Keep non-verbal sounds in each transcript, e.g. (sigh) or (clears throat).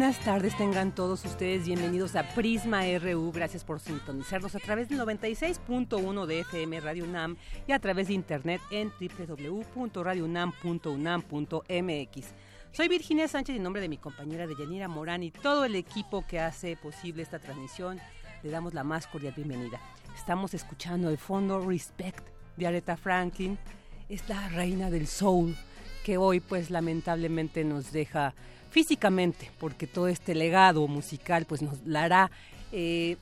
Buenas tardes tengan todos ustedes. Bienvenidos a Prisma RU. Gracias por sintonizarnos a través del 96.1 de FM Radio UNAM y a través de internet en www.radiounam.unam.mx. Soy Virginia Sánchez y en nombre de mi compañera Deyanira Morán y todo el equipo que hace posible esta transmisión, le damos la más cordial bienvenida. Estamos escuchando el fondo Respect de Aretha Franklin. Es la reina del soul que hoy pues lamentablemente nos deja físicamente, porque todo este legado musical pues nos la hará eh,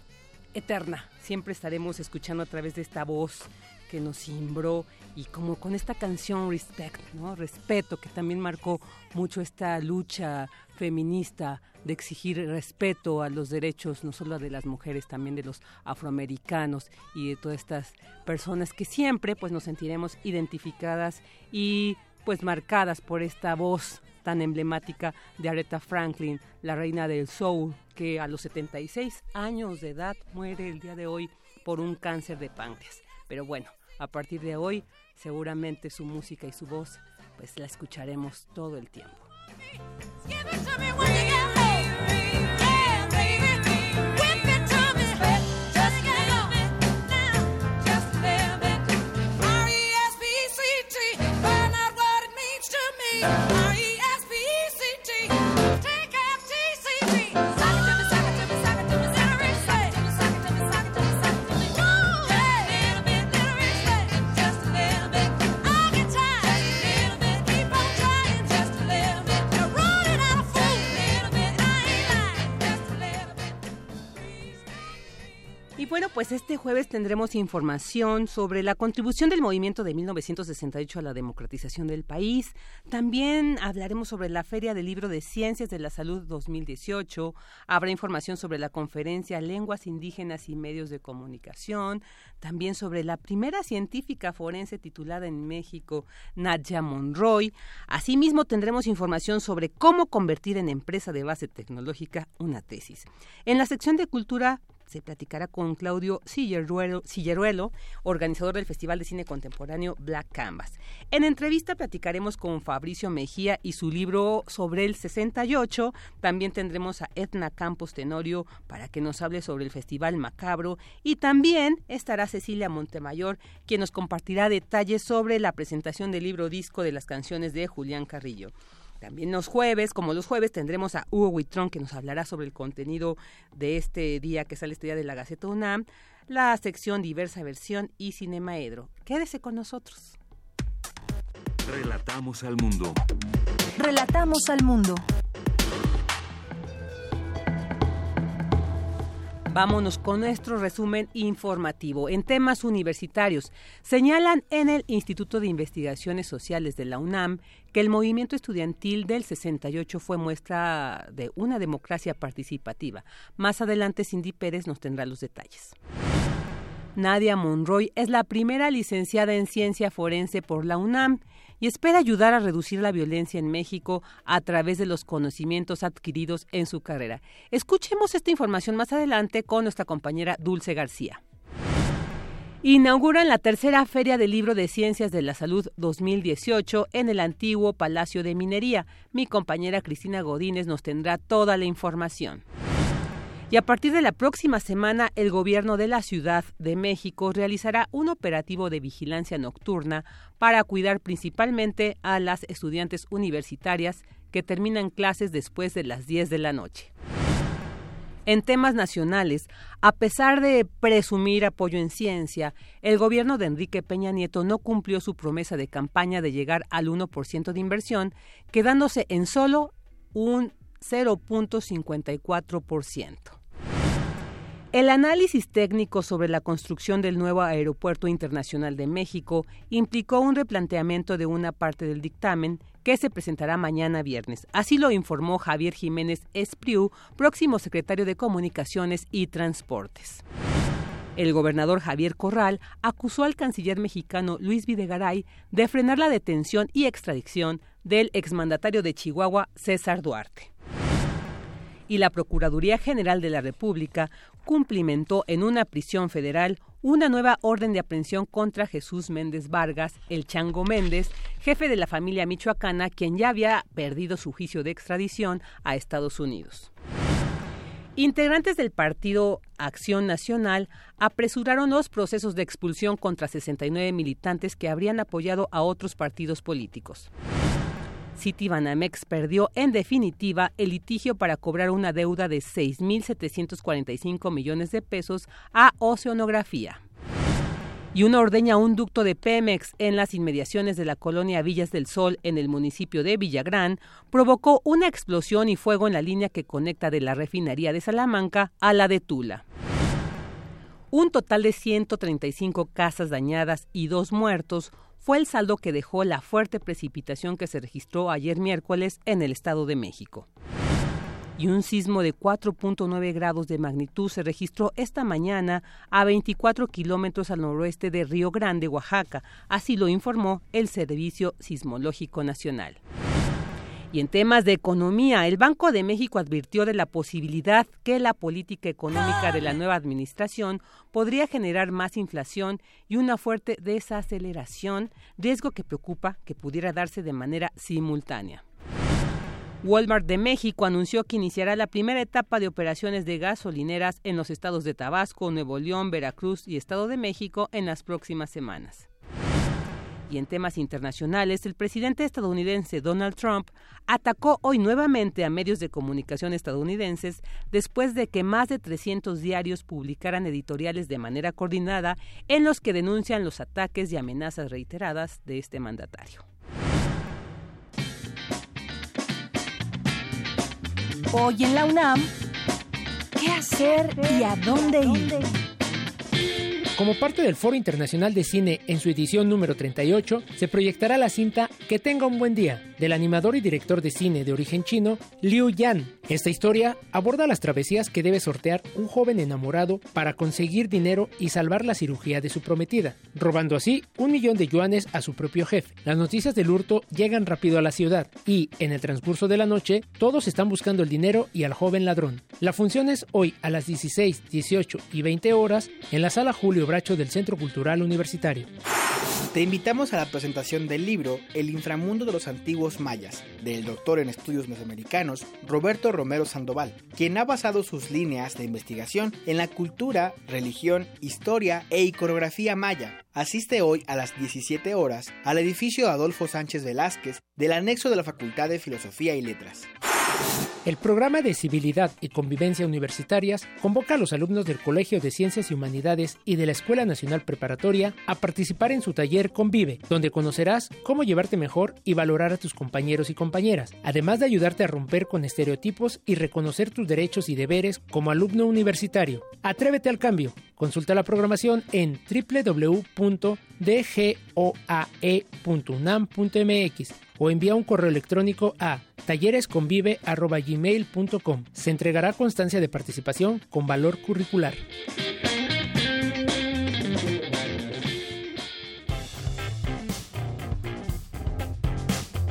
eterna. Siempre estaremos escuchando a través de esta voz que nos cimbró y como con esta canción Respect, ¿no? Respeto, que también marcó mucho esta lucha feminista de exigir respeto a los derechos no solo de las mujeres, también de los afroamericanos y de todas estas personas que siempre pues nos sentiremos identificadas y pues marcadas por esta voz tan emblemática de Aretha Franklin, la reina del soul, que a los 76 años de edad muere el día de hoy por un cáncer de páncreas. Pero bueno, a partir de hoy seguramente su música y su voz pues la escucharemos todo el tiempo. Bueno, pues este jueves tendremos información sobre la contribución del movimiento de 1968 a la democratización del país. También hablaremos sobre la Feria del Libro de Ciencias de la Salud 2018. Habrá información sobre la conferencia Lenguas Indígenas y Medios de Comunicación. También sobre la primera científica forense titulada en México, Nadia Monroy. Asimismo, tendremos información sobre cómo convertir en empresa de base tecnológica una tesis. En la sección de cultura se platicará con Claudio Silleruelo, organizador del Festival de Cine Contemporáneo Black Canvas. En entrevista platicaremos con Fabricio Mejía y su libro sobre el 68. También tendremos a Edna Campos Tenorio para que nos hable sobre el Festival Macabro. Y también estará Cecilia Montemayor, quien nos compartirá detalles sobre la presentación del libro disco de las canciones de Julián Carrillo. También los jueves, como los jueves, tendremos a Hugo Huitrón que nos hablará sobre el contenido de este día que sale este día de la Gaceta UNAM, la sección Diversa Versión y Cinemaedro. Quédese con nosotros. Relatamos al mundo. Relatamos al mundo. Vámonos con nuestro resumen informativo. En temas universitarios, señalan en el Instituto de Investigaciones Sociales de la UNAM que el movimiento estudiantil del 68 fue muestra de una democracia participativa. Más adelante, Cindy Pérez nos tendrá los detalles. Nadia Monroy es la primera licenciada en ciencia forense por la UNAM y espera ayudar a reducir la violencia en México a través de los conocimientos adquiridos en su carrera. Escuchemos esta información más adelante con nuestra compañera Dulce García. Inauguran la tercera Feria del Libro de Ciencias de la Salud 2018 en el antiguo Palacio de Minería. Mi compañera Cristina Godínez nos tendrá toda la información. Y a partir de la próxima semana, el gobierno de la Ciudad de México realizará un operativo de vigilancia nocturna para cuidar principalmente a las estudiantes universitarias que terminan clases después de las 10 de la noche. En temas nacionales, a pesar de presumir apoyo en ciencia, el gobierno de Enrique Peña Nieto no cumplió su promesa de campaña de llegar al 1% de inversión, quedándose en solo un 0.54%. El análisis técnico sobre la construcción del nuevo Aeropuerto Internacional de México implicó un replanteamiento de una parte del dictamen que se presentará mañana viernes. Así lo informó Javier Jiménez Espriu, próximo secretario de Comunicaciones y Transportes. El gobernador Javier Corral acusó al canciller mexicano Luis Videgaray de frenar la detención y extradición del exmandatario de Chihuahua, César Duarte y la Procuraduría General de la República cumplimentó en una prisión federal una nueva orden de aprehensión contra Jesús Méndez Vargas, el Chango Méndez, jefe de la familia michoacana, quien ya había perdido su juicio de extradición a Estados Unidos. Integrantes del partido Acción Nacional apresuraron los procesos de expulsión contra 69 militantes que habrían apoyado a otros partidos políticos. Citibanamex perdió en definitiva el litigio para cobrar una deuda de 6.745 millones de pesos a Oceanografía. Y una ordeña un ducto de Pemex en las inmediaciones de la colonia Villas del Sol en el municipio de Villagrán provocó una explosión y fuego en la línea que conecta de la refinería de Salamanca a la de Tula. Un total de 135 casas dañadas y dos muertos fue el saldo que dejó la fuerte precipitación que se registró ayer miércoles en el Estado de México. Y un sismo de 4.9 grados de magnitud se registró esta mañana a 24 kilómetros al noroeste de Río Grande, Oaxaca, así lo informó el Servicio Sismológico Nacional. Y en temas de economía, el Banco de México advirtió de la posibilidad que la política económica de la nueva administración podría generar más inflación y una fuerte desaceleración, riesgo que preocupa que pudiera darse de manera simultánea. Walmart de México anunció que iniciará la primera etapa de operaciones de gasolineras en los estados de Tabasco, Nuevo León, Veracruz y Estado de México en las próximas semanas. Y en temas internacionales, el presidente estadounidense Donald Trump atacó hoy nuevamente a medios de comunicación estadounidenses después de que más de 300 diarios publicaran editoriales de manera coordinada en los que denuncian los ataques y amenazas reiteradas de este mandatario. Hoy en la UNAM, ¿qué hacer y a dónde ir? Como parte del Foro Internacional de Cine en su edición número 38, se proyectará la cinta Que tenga un buen día, del animador y director de cine de origen chino, Liu Yan. Esta historia aborda las travesías que debe sortear un joven enamorado para conseguir dinero y salvar la cirugía de su prometida, robando así un millón de yuanes a su propio jefe. Las noticias del hurto llegan rápido a la ciudad y, en el transcurso de la noche, todos están buscando el dinero y al joven ladrón. La función es hoy a las 16, 18 y 20 horas en la sala Julio Bracho del Centro Cultural Universitario. Te invitamos a la presentación del libro El inframundo de los antiguos mayas, del doctor en estudios mesoamericanos Roberto Romero Sandoval, quien ha basado sus líneas de investigación en la cultura, religión, historia e iconografía maya. Asiste hoy a las 17 horas al edificio Adolfo Sánchez Velázquez del anexo de la Facultad de Filosofía y Letras. El programa de Civilidad y Convivencia Universitarias convoca a los alumnos del Colegio de Ciencias y Humanidades y de la Escuela Nacional Preparatoria a participar en su taller Convive, donde conocerás cómo llevarte mejor y valorar a tus compañeros y compañeras, además de ayudarte a romper con estereotipos y reconocer tus derechos y deberes como alumno universitario. Atrévete al cambio. Consulta la programación en www.dgoae.unam.mx o envía un correo electrónico a talleresconvive.gmail.com. Se entregará constancia de participación con valor curricular.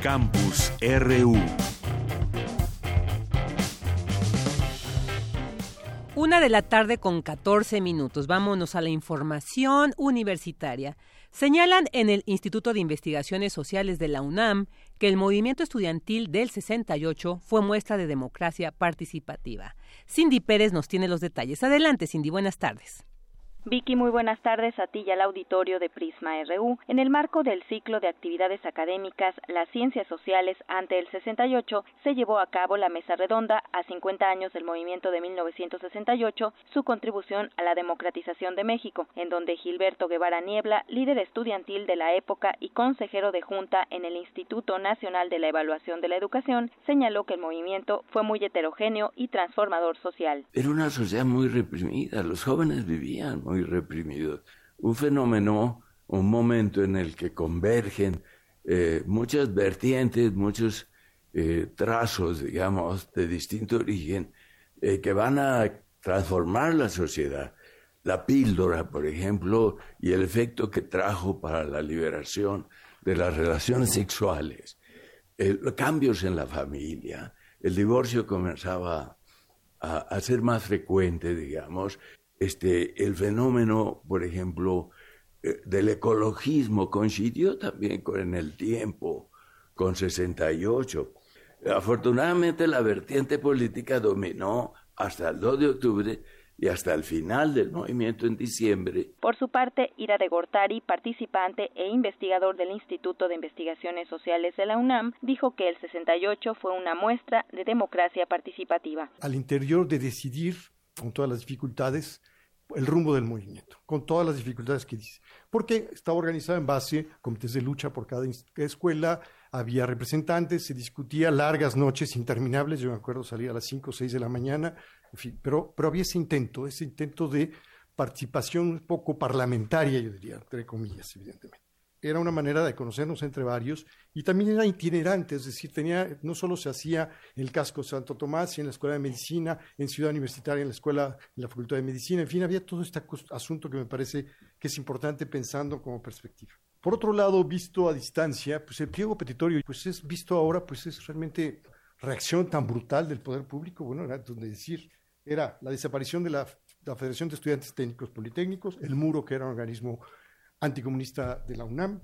Campus RU Una de la tarde con 14 minutos. Vámonos a la información universitaria. Señalan en el Instituto de Investigaciones Sociales de la UNAM que el movimiento estudiantil del 68 fue muestra de democracia participativa. Cindy Pérez nos tiene los detalles. Adelante, Cindy, buenas tardes. Vicky, muy buenas tardes a ti y al auditorio de Prisma RU. En el marco del ciclo de actividades académicas Las Ciencias Sociales ante el 68, se llevó a cabo la mesa redonda a 50 años del movimiento de 1968, su contribución a la democratización de México, en donde Gilberto Guevara Niebla, líder estudiantil de la época y consejero de junta en el Instituto Nacional de la Evaluación de la Educación, señaló que el movimiento fue muy heterogéneo y transformador social. Era una sociedad muy reprimida, los jóvenes vivían muy reprimidos. Un fenómeno, un momento en el que convergen eh, muchas vertientes, muchos eh, trazos, digamos, de distinto origen, eh, que van a transformar la sociedad. La píldora, por ejemplo, y el efecto que trajo para la liberación de las relaciones sexuales, cambios en la familia, el divorcio comenzaba a, ser más frecuente, digamos, este, el fenómeno, por ejemplo, eh, del ecologismo coincidió también con, en el tiempo, con 68. Afortunadamente la vertiente política dominó hasta el 2 de octubre y hasta el final del movimiento en diciembre. Por su parte, Ira de Gortari, participante e investigador del Instituto de Investigaciones Sociales de la UNAM, dijo que el 68 fue una muestra de democracia participativa. Al interior de decidir con todas las dificultades, el rumbo del movimiento, con todas las dificultades que dice. Porque estaba organizado en base a comités de lucha por cada escuela, había representantes, se discutía largas noches interminables, yo me acuerdo salía a las 5 o 6 de la mañana, en fin, pero, pero había ese intento, ese intento de participación un poco parlamentaria, yo diría, entre comillas, evidentemente era una manera de conocernos entre varios y también era itinerante, es decir, tenía, no solo se hacía en el casco Santo Tomás y en la Escuela de Medicina, en Ciudad Universitaria, en la Escuela, en la Facultad de Medicina, en fin, había todo este asunto que me parece que es importante pensando como perspectiva. Por otro lado, visto a distancia, pues el pliego petitorio, pues es visto ahora, pues es realmente reacción tan brutal del poder público, bueno, era donde decir, era la desaparición de la, la Federación de Estudiantes Técnicos Politécnicos, el muro que era un organismo anticomunista de la UNAM,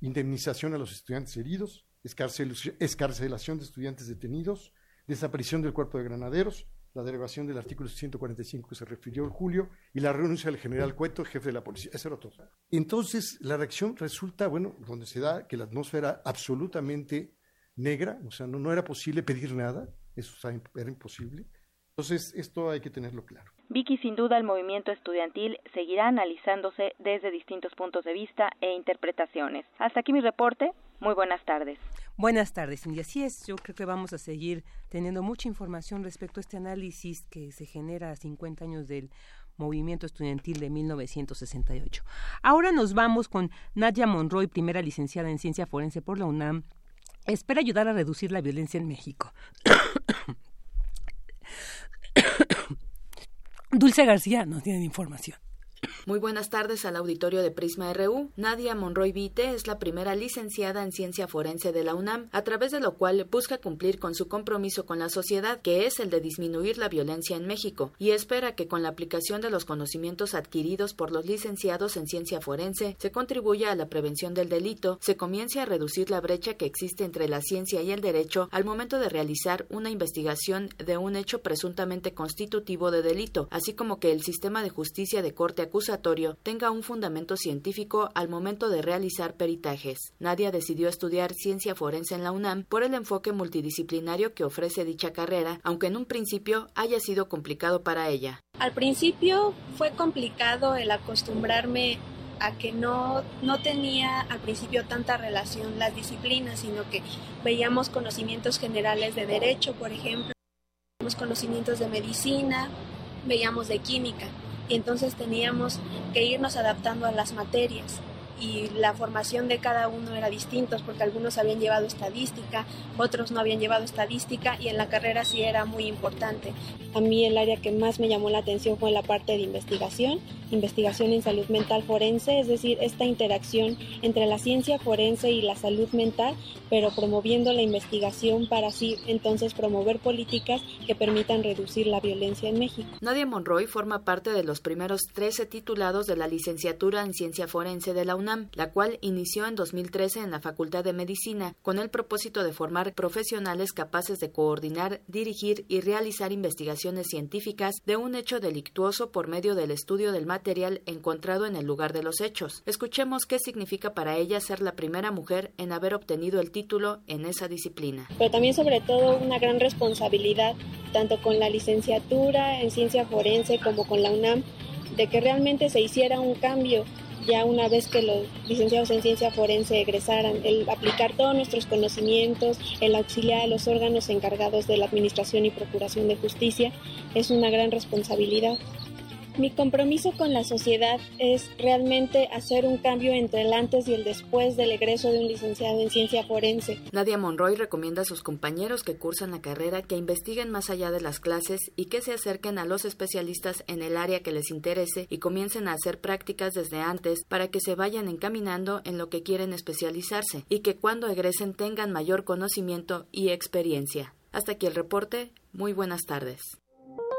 indemnización a los estudiantes heridos, escarcelación de estudiantes detenidos, desaparición del cuerpo de granaderos, la derogación del artículo 145 que se refirió en julio y la renuncia del general Cueto, jefe de la policía. Eso era todo. Entonces, la reacción resulta, bueno, donde se da que la atmósfera absolutamente negra, o sea, no, no era posible pedir nada, eso era imposible. Entonces, esto hay que tenerlo claro. Vicky, sin duda, el movimiento estudiantil seguirá analizándose desde distintos puntos de vista e interpretaciones. Hasta aquí mi reporte. Muy buenas tardes. Buenas tardes, Cindy. Así es, yo creo que vamos a seguir teniendo mucha información respecto a este análisis que se genera a 50 años del movimiento estudiantil de 1968. Ahora nos vamos con Nadia Monroy, primera licenciada en ciencia forense por la UNAM. Espera ayudar a reducir la violencia en México. Dulce García nos tiene información. Muy buenas tardes al auditorio de Prisma RU. Nadia Monroy Vite es la primera licenciada en ciencia forense de la UNAM, a través de lo cual busca cumplir con su compromiso con la sociedad, que es el de disminuir la violencia en México, y espera que con la aplicación de los conocimientos adquiridos por los licenciados en ciencia forense se contribuya a la prevención del delito, se comience a reducir la brecha que existe entre la ciencia y el derecho al momento de realizar una investigación de un hecho presuntamente constitutivo de delito, así como que el sistema de justicia de corte acusatorio tenga un fundamento científico al momento de realizar peritajes. Nadia decidió estudiar ciencia forense en la UNAM por el enfoque multidisciplinario que ofrece dicha carrera, aunque en un principio haya sido complicado para ella. Al principio fue complicado el acostumbrarme a que no, no tenía al principio tanta relación las disciplinas, sino que veíamos conocimientos generales de derecho, por ejemplo, veíamos conocimientos de medicina, veíamos de química y entonces teníamos que irnos adaptando a las materias. y la formación de cada uno era distinta porque algunos habían llevado estadística, otros no habían llevado estadística y en la carrera sí era muy importante. A mí el área que más me llamó la atención fue la parte de investigación, investigación en salud mental forense, es decir, esta interacción entre la ciencia forense y la salud mental, pero promoviendo la investigación para así entonces promover políticas que permitan reducir la violencia en México. Nadia Monroy forma parte de los primeros 13 titulados de la licenciatura en ciencia forense de la UNAM, la cual inició en 2013 en la Facultad de Medicina con el propósito de formar profesionales capaces de coordinar, dirigir y realizar investigaciones científicas de un hecho delictuoso por medio del estudio del material encontrado en el lugar de los hechos. Escuchemos qué significa para ella ser la primera mujer en haber obtenido el título en esa disciplina. Pero también sobre todo una gran responsabilidad, tanto con la licenciatura en ciencia forense como con la UNAM, de que realmente se hiciera un cambio ya una vez que los licenciados en ciencia forense egresaran, el aplicar todos nuestros conocimientos, el auxiliar a los órganos encargados de la administración y procuración de justicia, es una gran responsabilidad. Mi compromiso con la sociedad es realmente hacer un cambio entre el antes y el después del egreso de un licenciado en ciencia forense. Nadia Monroy recomienda a sus compañeros que cursan la carrera que investiguen más allá de las clases y que se acerquen a los especialistas en el área que les interese y comiencen a hacer prácticas desde antes para que se vayan encaminando en lo que quieren especializarse y que cuando egresen tengan mayor conocimiento y experiencia. Hasta aquí el reporte. Muy buenas tardes.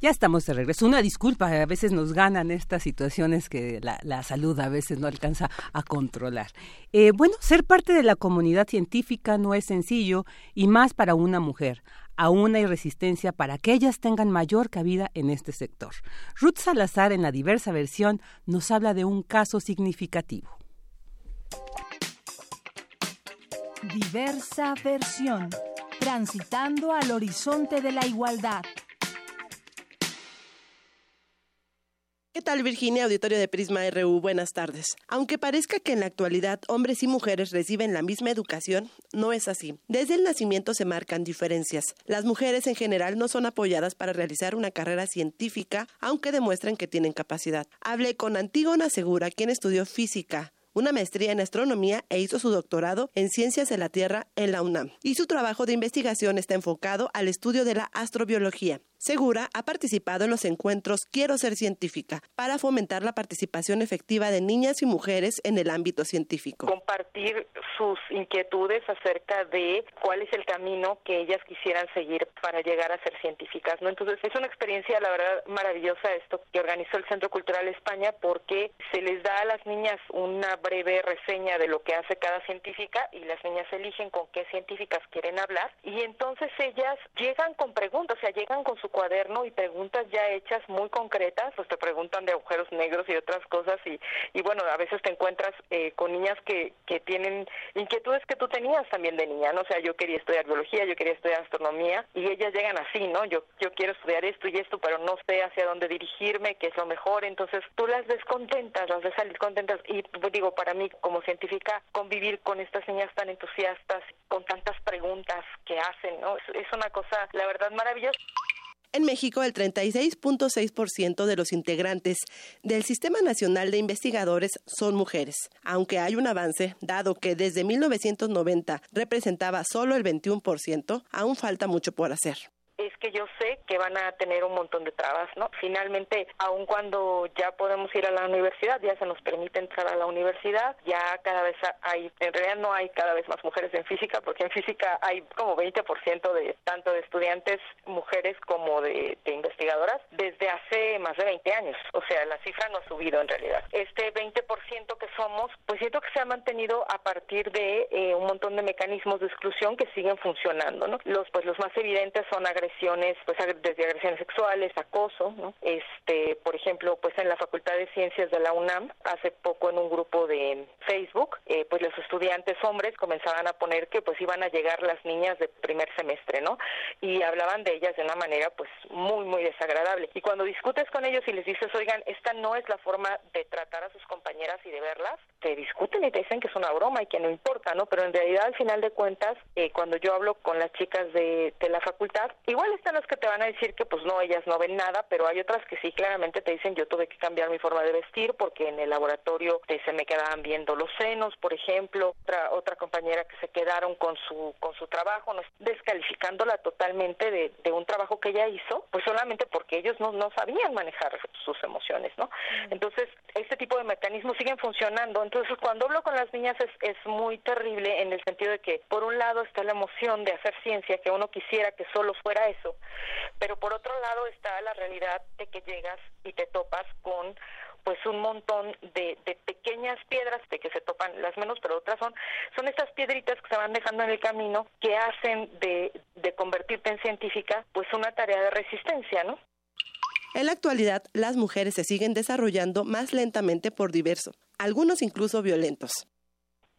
Ya estamos de regreso. Una disculpa, a veces nos ganan estas situaciones que la, salud a veces no alcanza a controlar. Eh, bueno, ser parte de la comunidad científica no es sencillo y más para una mujer. Aún hay resistencia para que ellas tengan mayor cabida en este sector. Ruth Salazar, en la diversa versión, nos habla de un caso significativo. Diversa versión, transitando al horizonte de la igualdad. ¿Qué tal Virginia, auditorio de Prisma RU? Buenas tardes. Aunque parezca que en la actualidad hombres y mujeres reciben la misma educación, no es así. Desde el nacimiento se marcan diferencias. Las mujeres en general no son apoyadas para realizar una carrera científica, aunque demuestren que tienen capacidad. Hablé con Antígona Segura, quien estudió física, una maestría en astronomía e hizo su doctorado en ciencias de la Tierra en la UNAM. Y su trabajo de investigación está enfocado al estudio de la astrobiología. Segura ha participado en los encuentros Quiero ser científica para fomentar la participación efectiva de niñas y mujeres en el ámbito científico. Compartir sus inquietudes acerca de cuál es el camino que ellas quisieran seguir para llegar a ser científicas, ¿no? Entonces, es una experiencia la verdad maravillosa esto que organizó el Centro Cultural España porque se les da a las niñas una breve reseña de lo que hace cada científica y las niñas eligen con qué científicas quieren hablar y entonces ellas llegan con preguntas, o sea, llegan con su cuaderno y preguntas ya hechas muy concretas, pues te preguntan de agujeros negros y otras cosas y, y bueno, a veces te encuentras eh, con niñas que, que tienen inquietudes que tú tenías también de niña, ¿no? O sea, yo quería estudiar biología, yo quería estudiar astronomía y ellas llegan así, ¿no? Yo, yo quiero estudiar esto y esto, pero no sé hacia dónde dirigirme, qué es lo mejor, entonces tú las ves contentas, las ves salir contentas y pues, digo, para mí como científica, convivir con estas niñas tan entusiastas, con tantas preguntas que hacen, ¿no? es una cosa, la verdad, maravillosa. En México, el 36.6% de los integrantes del Sistema Nacional de Investigadores son mujeres, aunque hay un avance, dado que desde 1990 representaba solo el 21%, aún falta mucho por hacer es que yo sé que van a tener un montón de trabas, ¿no? Finalmente, aun cuando ya podemos ir a la universidad, ya se nos permite entrar a la universidad, ya cada vez hay, en realidad no hay cada vez más mujeres en física, porque en física hay como 20% de tanto de estudiantes mujeres como de, investigadoras desde hace más de 20 años. O sea, la cifra no ha subido en realidad. Este 20% que somos, pues siento que se ha mantenido a partir de eh, un montón de mecanismos de exclusión que siguen funcionando, ¿no? Los, pues los más evidentes son agresiones agresiones, pues desde agresiones sexuales, acoso, ¿no? Este, por ejemplo, pues en la Facultad de Ciencias de la UNAM, hace poco en un grupo de Facebook, eh, pues los estudiantes hombres comenzaban a poner que pues iban a llegar las niñas de primer semestre, ¿no? Y hablaban de ellas de una manera pues muy, muy desagradable. Y cuando discutes con ellos y les dices, oigan, esta no es la forma de tratar a sus compañeras y de verlas, te discuten y te dicen que es una broma y que no importa, ¿no? Pero en realidad al final de cuentas, eh, cuando yo hablo con las chicas de, de la facultad, igual están las que te van a decir que pues no, ellas no ven nada, pero hay otras que sí claramente te dicen yo tuve que cambiar mi forma de vestir porque en el laboratorio eh, se me quedaban viendo los senos, por ejemplo, otra, otra compañera que se quedaron con su, con su trabajo, no, descalificándola totalmente de, de un trabajo que ella hizo, pues solamente porque ellos no, no sabían manejar sus emociones, ¿no? Entonces, este tipo de mecanismos siguen funcionando. Entonces, cuando hablo con las niñas es, es muy terrible en el sentido de que, por un lado, está la emoción de hacer ciencia, que uno quisiera que solo fuera eso, pero por otro lado está la realidad de que llegas y te topas con pues un montón de, de, pequeñas piedras de que se topan las menos, pero otras son, son estas piedritas que se van dejando en el camino que hacen de, de convertirte en científica pues una tarea de resistencia, ¿no? En la actualidad, las mujeres se siguen desarrollando más lentamente por diverso, algunos incluso violentos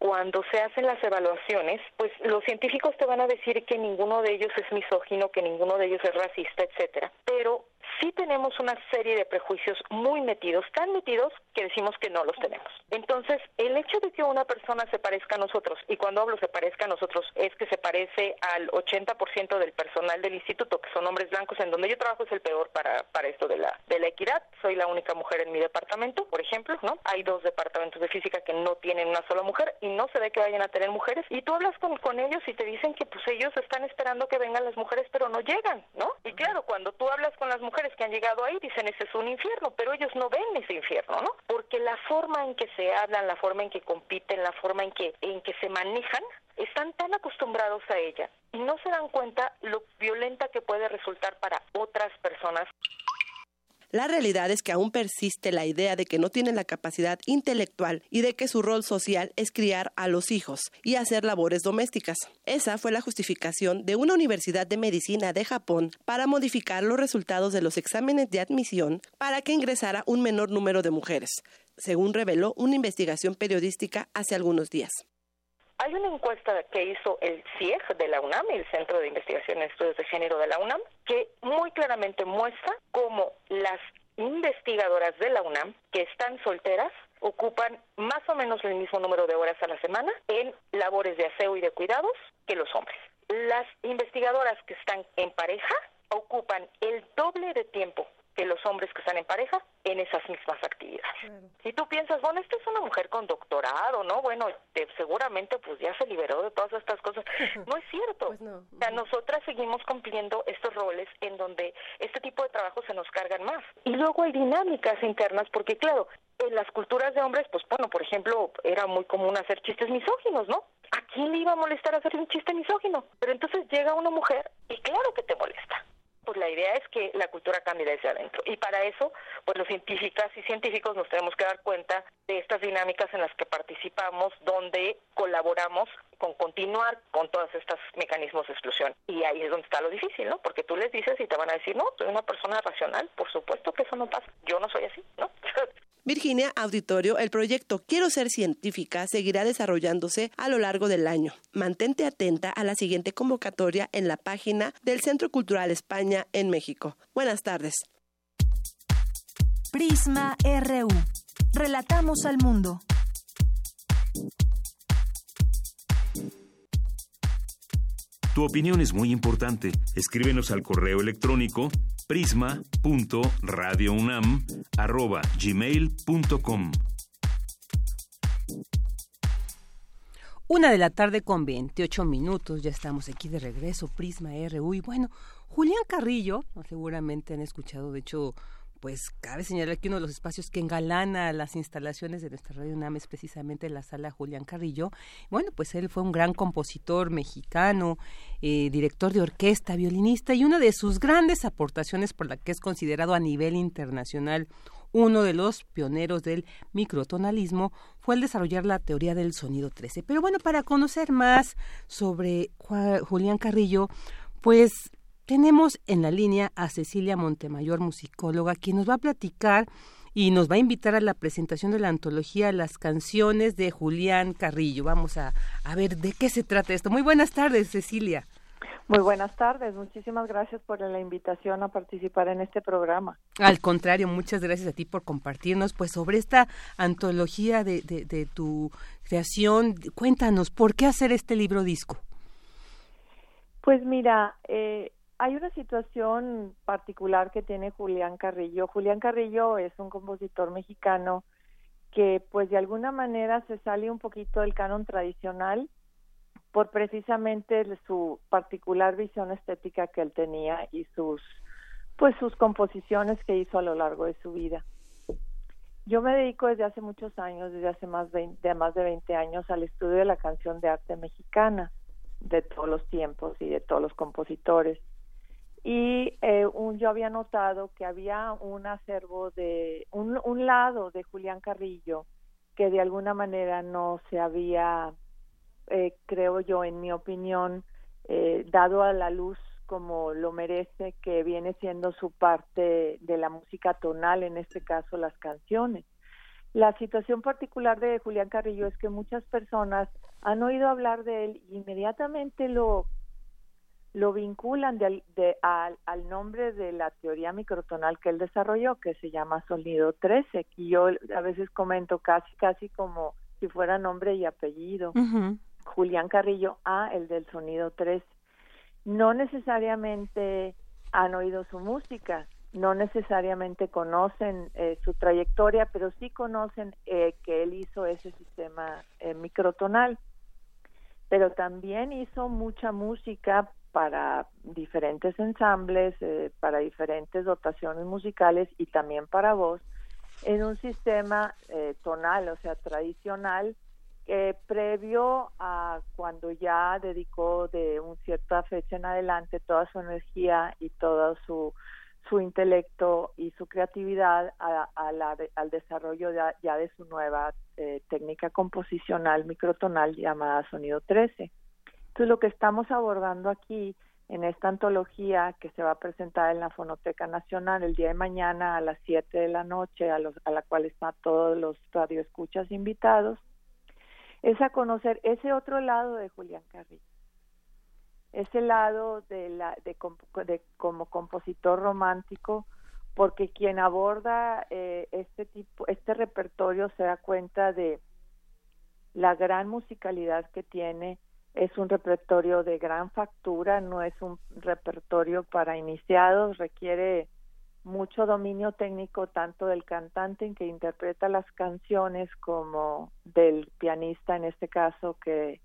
cuando se hacen las evaluaciones, pues los científicos te van a decir que ninguno de ellos es misógino, que ninguno de ellos es racista, etcétera. Pero sí tenemos una serie de prejuicios muy metidos, tan metidos que decimos que no los tenemos. Entonces, el hecho de que una persona se parezca a nosotros, y cuando hablo se parezca a nosotros, es que se parece al 80% del personal del instituto, que son hombres blancos, en donde yo trabajo es el peor para, para esto de la, de la equidad. Soy la única mujer en mi departamento, por ejemplo, ¿no? Hay dos departamentos de física que no tienen una sola mujer y no se ve que vayan a tener mujeres. Y tú hablas con, con ellos y te dicen que pues ellos están esperando que vengan las mujeres, pero no llegan, ¿no? Y claro, cuando tú hablas con las mujeres que han llegado ahí dicen ese es un infierno, pero ellos no ven ese infierno, ¿no? Porque la forma en que se hablan, la forma en que compiten, la forma en que en que se manejan, están tan acostumbrados a ella y no se dan cuenta lo violenta que puede resultar para otras personas. La realidad es que aún persiste la idea de que no tienen la capacidad intelectual y de que su rol social es criar a los hijos y hacer labores domésticas. Esa fue la justificación de una universidad de medicina de Japón para modificar los resultados de los exámenes de admisión para que ingresara un menor número de mujeres, según reveló una investigación periodística hace algunos días. Hay una encuesta que hizo el CIEG de la UNAM, el Centro de Investigación en Estudios de Género de la UNAM, que muy claramente muestra cómo las investigadoras de la UNAM que están solteras ocupan más o menos el mismo número de horas a la semana en labores de aseo y de cuidados que los hombres. Las investigadoras que están en pareja ocupan el doble de tiempo que los hombres que están en pareja en esas mismas actividades. Y tú piensas, bueno, esta es una mujer con doctorado, ¿no? Bueno, seguramente pues ya se liberó de todas estas cosas. (laughs) No es cierto. Pues O sea, nosotras seguimos cumpliendo estos roles en donde este tipo de trabajo se nos cargan más. Y luego hay dinámicas internas, porque claro, en las culturas de hombres, pues bueno, por ejemplo, era muy común hacer chistes misóginos, ¿no? ¿A quién le iba a molestar hacer un chiste misógino? Pero entonces llega una mujer y claro que te molesta pues la idea es que la cultura cambie desde adentro. Y para eso, pues los científicas y científicos nos tenemos que dar cuenta de estas dinámicas en las que participamos, donde colaboramos con continuar con todos estos mecanismos de exclusión. Y ahí es donde está lo difícil, ¿no? Porque tú les dices y te van a decir, no, soy una persona racional, por supuesto que eso no pasa. Yo no soy así, ¿no? (laughs) Virginia Auditorio, el proyecto Quiero ser científica seguirá desarrollándose a lo largo del año. Mantente atenta a la siguiente convocatoria en la página del Centro Cultural España en México. Buenas tardes. Prisma RU. Relatamos al mundo. Tu opinión es muy importante. Escríbenos al correo electrónico prisma.radiounam@gmail.com. Una de la tarde con 28 minutos, ya estamos aquí de regreso, Prisma RU. Y bueno, Julián Carrillo, seguramente han escuchado, de hecho, pues cabe señalar que uno de los espacios que engalana las instalaciones de nuestra radio UNAM es precisamente la sala Julián Carrillo. Bueno, pues él fue un gran compositor mexicano, eh, director de orquesta, violinista y una de sus grandes aportaciones por la que es considerado a nivel internacional uno de los pioneros del microtonalismo fue el desarrollar la teoría del sonido 13. Pero bueno, para conocer más sobre Julián Carrillo, pues tenemos en la línea a Cecilia Montemayor, musicóloga, quien nos va a platicar y nos va a invitar a la presentación de la antología Las canciones de Julián Carrillo. Vamos a, a ver de qué se trata esto. Muy buenas tardes, Cecilia. Muy buenas tardes, muchísimas gracias por la invitación a participar en este programa. Al contrario, muchas gracias a ti por compartirnos pues sobre esta antología de, de, tu creación. Cuéntanos, ¿por qué hacer este libro disco? Pues mira, eh, hay una situación particular que tiene Julián Carrillo. Julián Carrillo es un compositor mexicano que pues de alguna manera se sale un poquito del canon tradicional por precisamente su particular visión estética que él tenía y sus pues sus composiciones que hizo a lo largo de su vida. Yo me dedico desde hace muchos años, desde hace más de más de 20 años al estudio de la canción de arte mexicana de todos los tiempos y de todos los compositores. Y eh, yo había notado que había un acervo de un, un lado de Julián Carrillo que de alguna manera no se había eh, creo yo, en mi opinión, eh, dado a la luz como lo merece, que viene siendo su parte de la música tonal, en este caso las canciones. La situación particular de Julián Carrillo es que muchas personas han oído hablar de él y inmediatamente lo, lo vinculan de, de, al, al, nombre de la teoría microtonal que él desarrolló, que se llama sonido 13, y yo a veces comento casi, casi como si fuera nombre y apellido. Julián Carrillo a el del sonido 3. No necesariamente han oído su música, no necesariamente conocen eh, su trayectoria, pero sí conocen eh, que él hizo ese sistema eh, microtonal. Pero también hizo mucha música para diferentes ensambles, para diferentes dotaciones musicales y también para voz, en un sistema tonal, o sea, tradicional, eh, previo a cuando ya dedicó de una cierta fecha en adelante toda su energía y todo su, su intelecto y su creatividad a, al desarrollo ya, de su nueva eh, técnica composicional microtonal llamada Sonido 13. Entonces lo que estamos abordando aquí en esta antología que se va a presentar en la Fonoteca Nacional el día de mañana a las 7 de la noche, a, los, a la cual están todos los radioescuchas invitados, es a conocer ese otro lado de Julián Carrillo, ese lado de, la, de, como compositor romántico, porque quien aborda eh, este tipo, este repertorio se da cuenta de la gran musicalidad que tiene, es un repertorio de gran factura, no es un repertorio para iniciados, requiere mucho dominio técnico tanto del cantante en que interpreta las canciones como del pianista en este caso que,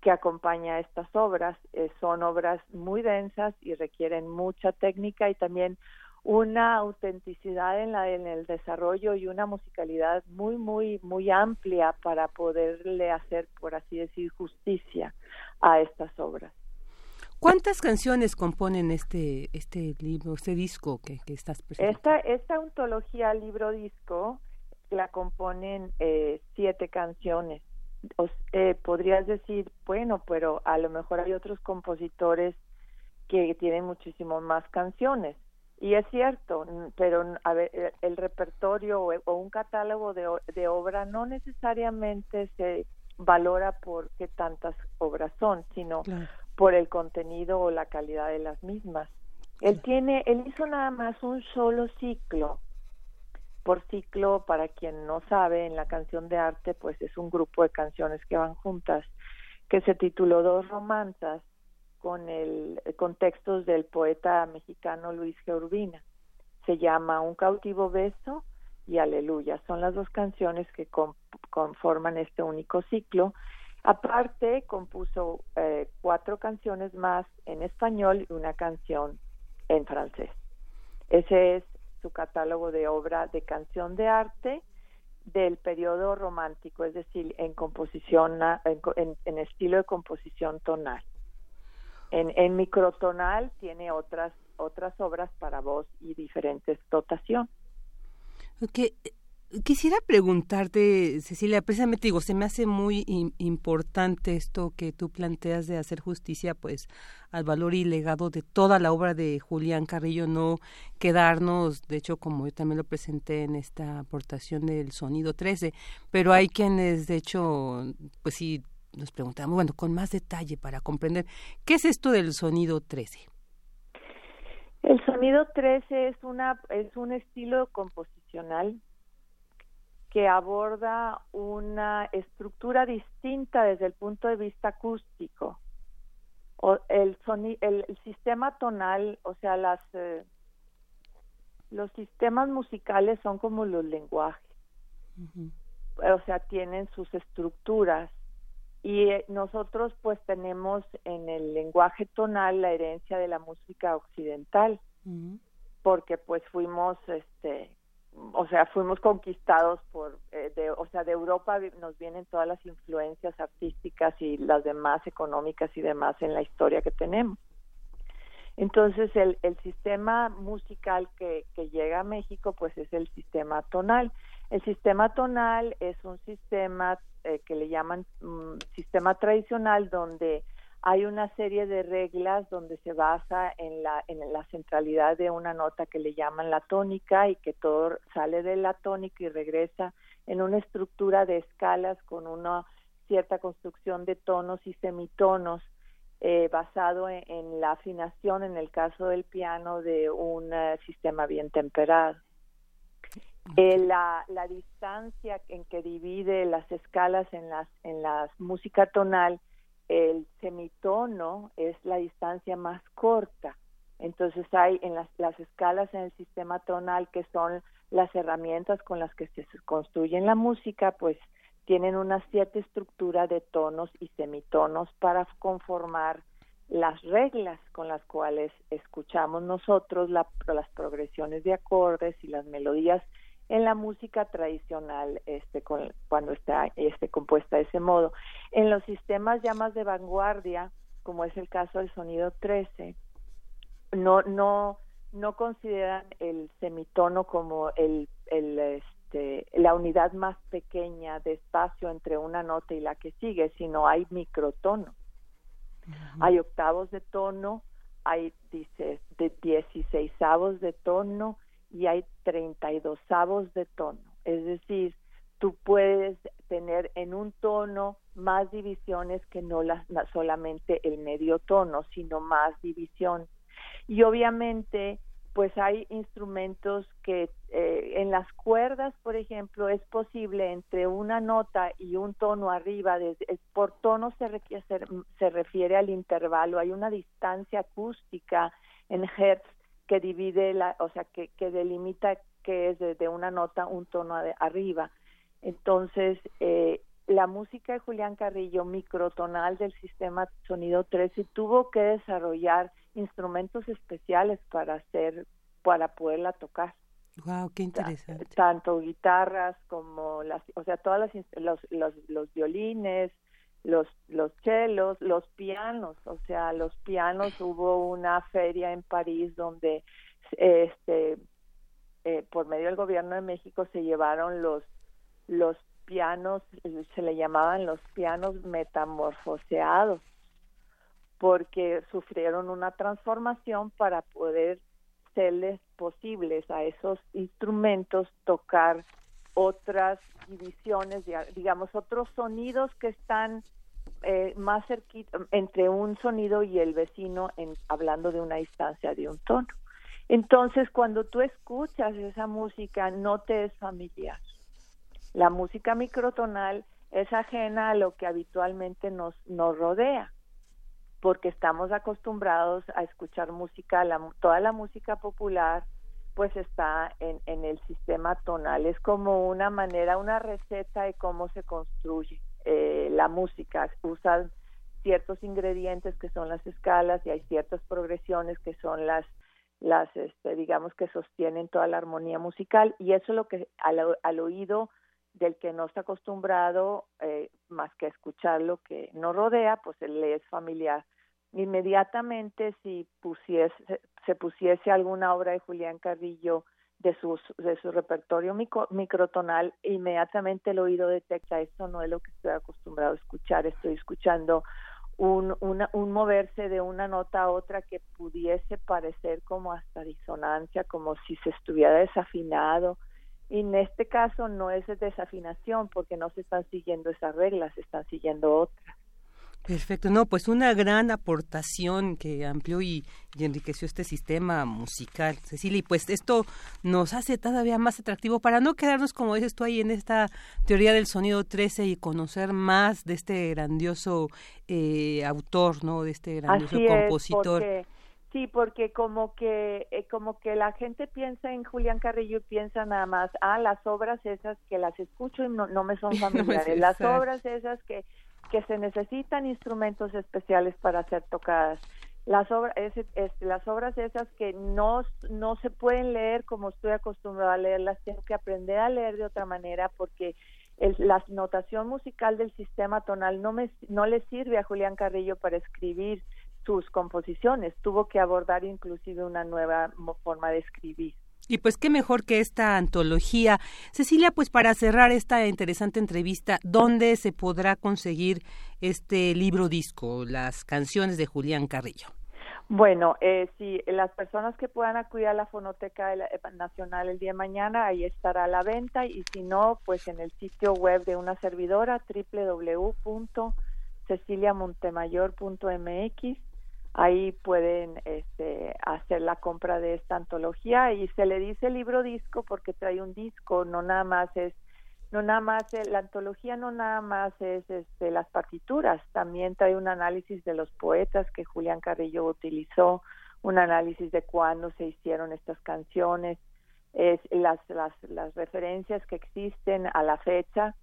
que acompaña estas obras. Eh, son obras muy densas y requieren mucha técnica y también una autenticidad en, la, en el desarrollo y una musicalidad muy, muy, muy amplia para poderle hacer, por así decir, justicia a estas obras. ¿Cuántas canciones componen este este libro, este disco que, que estás presentando? Esta, esta antología libro-disco la componen eh, siete canciones. eh, podrías decir, bueno, pero a lo mejor hay otros compositores que tienen muchísimo más canciones. Y es cierto, pero a ver, eh, el repertorio o, un catálogo de, de obra no necesariamente se valora por qué tantas obras son, sino por el contenido o la calidad de las mismas. Él tiene, él hizo nada más un solo ciclo. Por ciclo, para quien no sabe, en la canción de arte, pues es un grupo de canciones que van juntas, que se tituló Dos romanzas con el con textos del poeta mexicano Luis G. Se llama Un cautivo beso y Aleluya. Son las dos canciones que conforman este único ciclo Aparte, compuso eh, cuatro canciones más en español y una canción en francés. Ese es su catálogo de obra de canción de arte del periodo romántico, es decir, en composición, en, estilo de composición tonal. En, en, microtonal tiene otras otras obras para voz y diferentes dotación. Okay. Quisiera preguntarte, Cecilia, precisamente digo, se me hace muy importante esto que tú planteas de hacer justicia, pues, al valor y legado de toda la obra de Julián Carrillo, no quedarnos, de hecho, como yo también lo presenté en esta aportación del Sonido 13, pero hay quienes, de hecho, pues sí, nos preguntamos, bueno, con más detalle para comprender, ¿qué es esto del Sonido 13? El Sonido 13 es, una, es un estilo composicional que aborda una estructura distinta desde el punto de vista acústico. O el, el, sistema tonal, o sea, las, eh, los sistemas musicales son como los lenguajes. O sea, tienen sus estructuras. Y eh, nosotros pues tenemos en el lenguaje tonal la herencia de la música occidental, porque pues fuimos este o sea, fuimos conquistados por, eh, de, o sea, de Europa nos vienen todas las influencias artísticas y las demás económicas y demás en la historia que tenemos. Entonces, el, el sistema musical que, que llega a México, pues es el sistema tonal. El sistema tonal es un sistema eh, que le llaman mm, sistema tradicional donde hay una serie de reglas donde se basa en la, en la centralidad de una nota que le llaman la tónica y que todo sale de la tónica y regresa en una estructura de escalas con una cierta construcción de tonos y semitonos eh, basado en, la afinación, en el caso del piano, de un eh, sistema bien temperado. Eh, la, la distancia en que divide las escalas en las en la música tonal el semitono es la distancia más corta. Entonces hay en las, las escalas en el sistema tonal que son las herramientas con las que se construye la música, pues tienen una cierta estructura de tonos y semitonos para conformar las reglas con las cuales escuchamos nosotros las progresiones de acordes y las melodías en la música tradicional este cuando está este compuesta de ese modo. En los sistemas ya más de vanguardia como es el caso del sonido 13 no no no consideran el semitono como el, el este, la unidad más pequeña de espacio entre una nota y la que sigue sino hay microtonos hay octavos de tono hay dice de dieciséisavos de tono y hay 32 avos de tono. Es decir, tú puedes tener en un tono más divisiones que no las, solamente el medio tono, sino más división. Y obviamente, pues hay instrumentos que eh, en las cuerdas, por ejemplo, es posible entre una nota y un tono arriba, por tono se, se, se refiere al intervalo, hay una distancia acústica en hertz que divide, la, o sea, que, que delimita que es de, una nota un tono de arriba. Entonces, eh, la música de Julián Carrillo, microtonal del sistema sonido 13, tuvo que desarrollar instrumentos especiales para hacer, para poderla tocar. Wow, qué interesante. Tanto guitarras como las, o sea, todas las los, los, los violines, los los chelos, los pianos, o sea, los pianos hubo una feria en París donde este eh, por medio del gobierno de México se llevaron los los pianos, se le llamaban los pianos metamorfoseados, porque sufrieron una transformación para poder serles posibles a esos instrumentos tocar otras divisiones, digamos, otros sonidos que están eh, más cerquita entre un sonido y el vecino hablando de una distancia de un tono. Entonces, cuando tú escuchas esa música, no te es familiar. La música microtonal es ajena a lo que habitualmente nos, nos rodea, porque estamos acostumbrados a escuchar música, la, toda la música popular, pues está en, en el sistema tonal. Es como una manera, una receta de cómo se construye eh, la música. Usan ciertos ingredientes que son las escalas y hay ciertas progresiones que son las las este, digamos que sostienen toda la armonía musical y eso es lo que al, al oído del que no está acostumbrado eh, más que escuchar lo que nos rodea pues le es familiar inmediatamente si pusiese se pusiese alguna obra de Julián Carrillo de, sus, de su repertorio microtonal, inmediatamente el oído detecta esto no es lo que estoy acostumbrado a escuchar, estoy escuchando un, un moverse de una nota a otra que pudiese parecer como hasta disonancia, como si se estuviera desafinado. Y en este caso no es desafinación porque no se están siguiendo esas reglas, se están siguiendo otras. Perfecto, no, pues una gran aportación que amplió y, enriqueció este sistema musical, Cecilia, y pues esto nos hace todavía más atractivo para no quedarnos, como dices tú ahí, en esta teoría del sonido 13 y conocer más de este grandioso eh, autor, ¿no? De este grandioso compositor. sí, porque como que eh, como que la gente piensa en Julián Carrillo y piensa nada más, ah, las obras esas que las escucho y no, no me son (laughs) familiares, las obras esas que que se necesitan instrumentos especiales para ser tocadas. Las obras, las obras esas que no, no se pueden leer como estoy acostumbrada a leerlas, tengo que aprender a leer de otra manera porque la notación musical del sistema tonal no, me, no le sirve a Julián Carrillo para escribir sus composiciones, tuvo que abordar inclusive una nueva forma de escribir. Y pues qué mejor que esta antología. Cecilia, pues para cerrar esta interesante entrevista, ¿dónde se podrá conseguir este libro disco, las canciones de Julián Carrillo? Bueno, eh, si las personas que puedan acudir a la Fonoteca eh, Nacional el día de mañana, ahí estará a la venta y si no, pues en el sitio web de una servidora www.ceciliamontemayor.mx ahí pueden este, hacer la compra de esta antología y se le dice libro disco porque trae un disco, no nada más es no nada más la antología no nada más es este, las partituras, también trae un análisis de los poetas que Julián Carrillo utilizó, un análisis de cuándo se hicieron estas canciones, es las, las, las referencias que existen a la fecha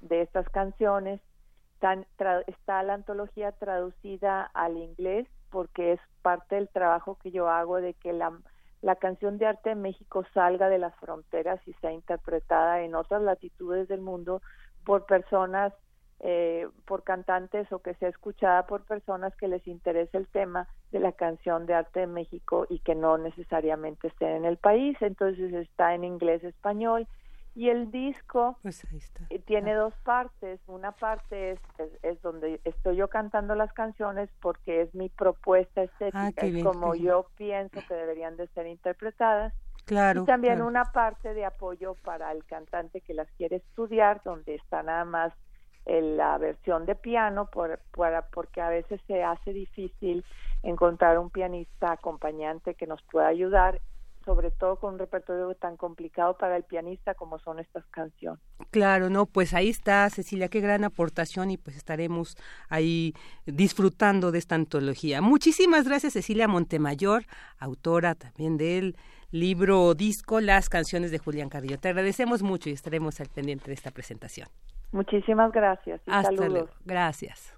de estas canciones. está la antología traducida al inglés porque es parte del trabajo que yo hago de que la, la canción de arte de México salga de las fronteras y sea interpretada en otras latitudes del mundo por personas, eh, por cantantes o que sea escuchada por personas que les interese el tema de la canción de arte de México y que no necesariamente estén en el país. Entonces está en inglés, español y el disco pues eh, tiene dos partes. Una parte es, es, donde estoy yo cantando las canciones porque es mi propuesta estética, ah, es como yo pienso que deberían de ser interpretadas. Claro, y también una parte de apoyo para el cantante que las quiere estudiar, donde está nada más la versión de piano, por, porque a veces se hace difícil encontrar un pianista acompañante que nos pueda ayudar sobre todo con un repertorio tan complicado para el pianista como son estas canciones. Claro, no, pues ahí está Cecilia, qué gran aportación y pues estaremos ahí disfrutando de esta antología. Muchísimas gracias Cecilia Montemayor, autora también del libro disco Las canciones de Julián Carrillo. Te agradecemos mucho y estaremos al pendiente de esta presentación. Muchísimas gracias y Hasta saludos. Luego. Gracias.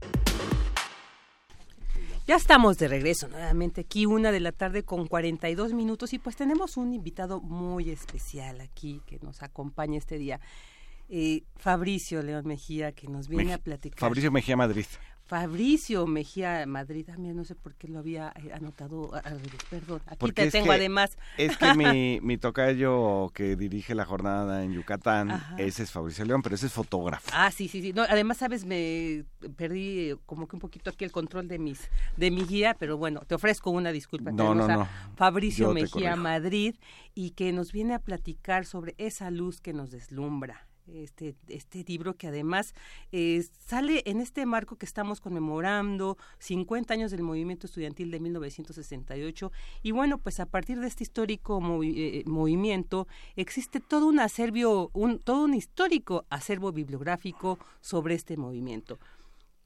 Ya estamos de regreso nuevamente aquí, una de la tarde con 42 minutos y pues tenemos un invitado muy especial aquí que nos acompaña este día. Eh, Fabricio León Mejía, que nos viene a platicar. Fabricio Mejía Madrid. Fabricio Mejía Madrid, también no sé por qué lo había eh, anotado perdón. Aquí te tengo además. Es que mi, mi tocayo que dirige la jornada en Yucatán, ese es Fabricio León, pero ese es fotógrafo. Ah, sí, sí, sí. No, además, sabes, me perdí eh, como que un poquito aquí el control de mis de mi guía, pero bueno, te ofrezco una disculpa. No, no, no. Fabricio Mejía Madrid y que nos viene a platicar sobre esa luz que nos deslumbra este, este libro que además eh, sale en este marco que estamos conmemorando, 50 años del movimiento estudiantil de 1968. Y bueno, pues a partir de este histórico eh, movimiento existe todo un acervo, un, todo un histórico acervo bibliográfico sobre este movimiento.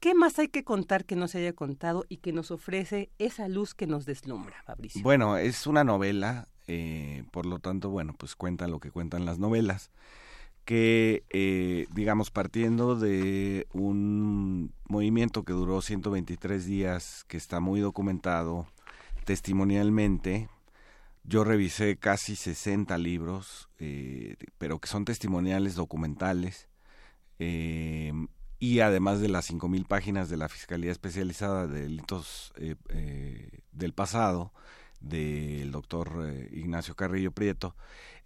¿Qué más hay que contar que no se haya contado y que nos ofrece esa luz que nos deslumbra, Fabricio? Bueno, es una novela, eh, por lo tanto, bueno, pues cuenta lo que cuentan las novelas que, eh, digamos, partiendo de un movimiento que duró 123 días, que está muy documentado testimonialmente, yo revisé casi 60 libros, eh, pero que son testimoniales documentales, eh, y además de las 5.000 páginas de la Fiscalía Especializada de Delitos del Pasado, del doctor Ignacio Carrillo Prieto,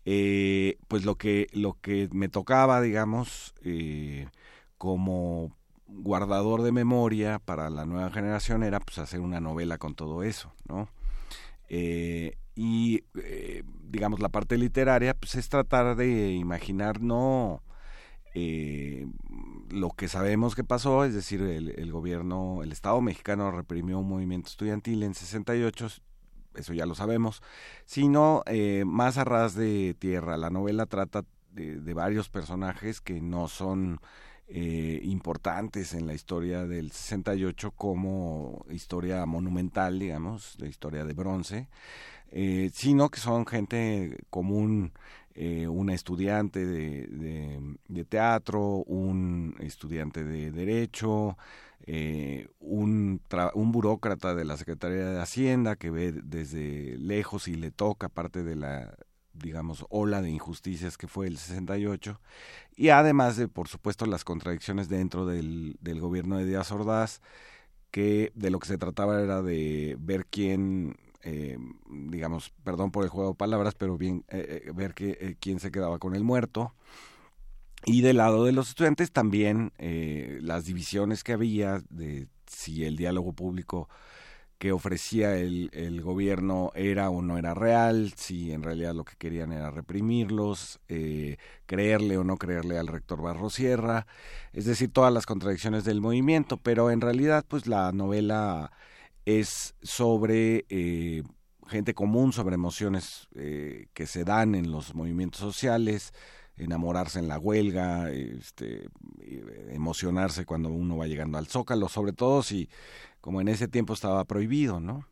eh, pues lo que, lo que me tocaba, digamos, eh, como guardador de memoria para la nueva generación era pues hacer una novela con todo eso, ¿no? Eh, y digamos la parte literaria pues es tratar de imaginar no lo que sabemos que pasó, es decir, el, el, gobierno, el Estado mexicano reprimió un movimiento estudiantil en 68, eso ya lo sabemos, sino eh, más a ras de tierra. La novela trata de, varios personajes que no son eh, importantes en la historia del 68 como historia monumental, digamos, de historia de bronce, eh, sino que son gente común, una estudiante de teatro, un estudiante de derecho, eh, un, un burócrata de la Secretaría de Hacienda que ve desde lejos y le toca parte de la digamos, ola de injusticias que fue el 68, y además de, por supuesto, las contradicciones dentro del, del gobierno de Díaz Ordaz, que de lo que se trataba era de ver quién, eh, digamos, perdón por el juego de palabras, pero bien, eh, eh ver que, eh, quién se quedaba con el muerto, y del lado de los estudiantes también eh, las divisiones que había de si el diálogo público que ofrecía el, gobierno era o no era real, si en realidad lo que querían era reprimirlos, eh, creerle o no creerle al rector Barro Sierra, es decir, todas las contradicciones del movimiento, pero en realidad pues la novela es sobre eh, gente común, sobre emociones eh, que se dan en los movimientos sociales, enamorarse en la huelga, este, emocionarse cuando uno va llegando al Zócalo, sobre todo si, como en ese tiempo estaba prohibido, ¿no?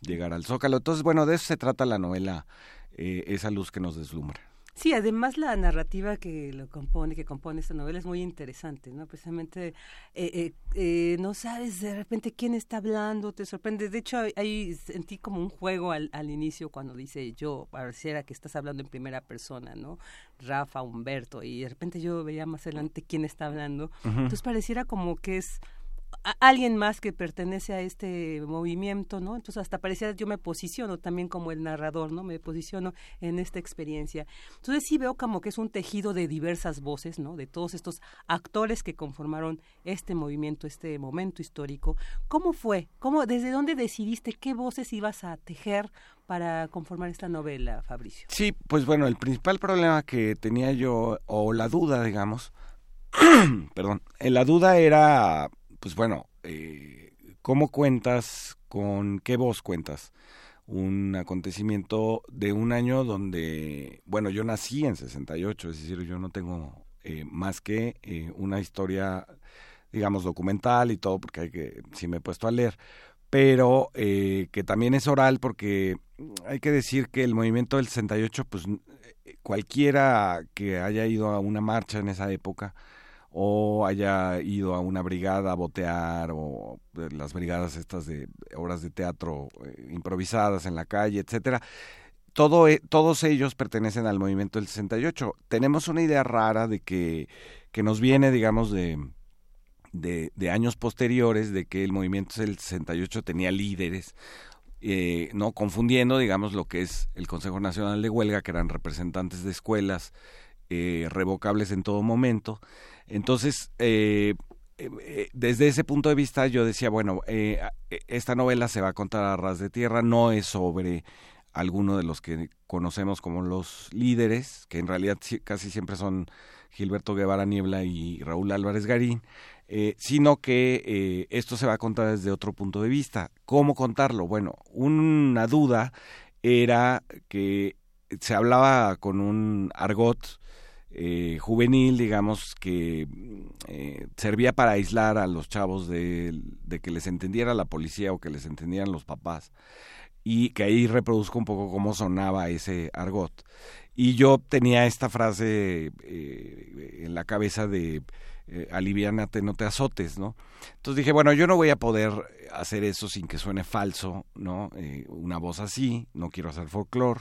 Llegar al Zócalo. Entonces, bueno, de eso se trata la novela, eh, esa luz que nos deslumbra. Sí, además la narrativa que lo compone, que compone esta novela es muy interesante, ¿no? Precisamente eh, eh, eh, no sabes de repente quién está hablando, te sorprende. De hecho, ahí sentí como un juego al, al inicio cuando dice yo, pareciera que estás hablando en primera persona, ¿no? Rafa, Humberto, y de repente yo veía más adelante quién está hablando. Entonces pareciera como que es alguien más que pertenece a este movimiento, ¿no? Entonces hasta parecía yo me posiciono también como el narrador, ¿no? Me posiciono en esta experiencia. Entonces sí veo como que es un tejido de diversas voces, ¿no? De todos estos actores que conformaron este movimiento, este momento histórico. ¿Cómo fue? ¿Cómo, desde dónde decidiste qué voces ibas a tejer para conformar esta novela, Fabricio? Sí, pues bueno, el principal problema que tenía yo, o la duda, digamos, (clears throat) perdón, la duda era pues bueno, eh, ¿cómo cuentas, con qué voz cuentas? Un acontecimiento de un año donde, bueno, yo nací en 68, es decir, yo no tengo eh, más que eh, una historia, digamos, documental y todo, porque hay que, si me he puesto a leer, pero eh, que también es oral porque hay que decir que el movimiento del 68, pues cualquiera que haya ido a una marcha en esa época, o haya ido a una brigada a botear o las brigadas estas de obras de teatro eh, improvisadas en la calle, etcétera. Todo, e, todos ellos pertenecen al movimiento del 68. Tenemos una idea rara de que, que nos viene, digamos, de, de, años posteriores, de que el movimiento del 68 tenía líderes, eh, no confundiendo, digamos, lo que es el Consejo Nacional de Huelga, que eran representantes de escuelas eh, revocables en todo momento, entonces, eh, eh, desde ese punto de vista yo decía, bueno, eh, esta novela se va a contar a ras de tierra, no es sobre alguno de los que conocemos como los líderes, que en realidad casi siempre son Gilberto Guevara Niebla y Raúl Álvarez Garín, sino que esto se va a contar desde otro punto de vista. ¿Cómo contarlo? Bueno, una duda era que se hablaba con un argot eh, juvenil, digamos, que eh, servía para aislar a los chavos de, que les entendiera la policía o que les entendieran los papás. Y que ahí reproduzco un poco cómo sonaba ese argot. Y yo tenía esta frase, eh, en la cabeza de eh, aliviánate, no te azotes, ¿no? Entonces dije, bueno, yo no voy a poder hacer eso sin que suene falso, ¿no? Una voz así, no quiero hacer folclore.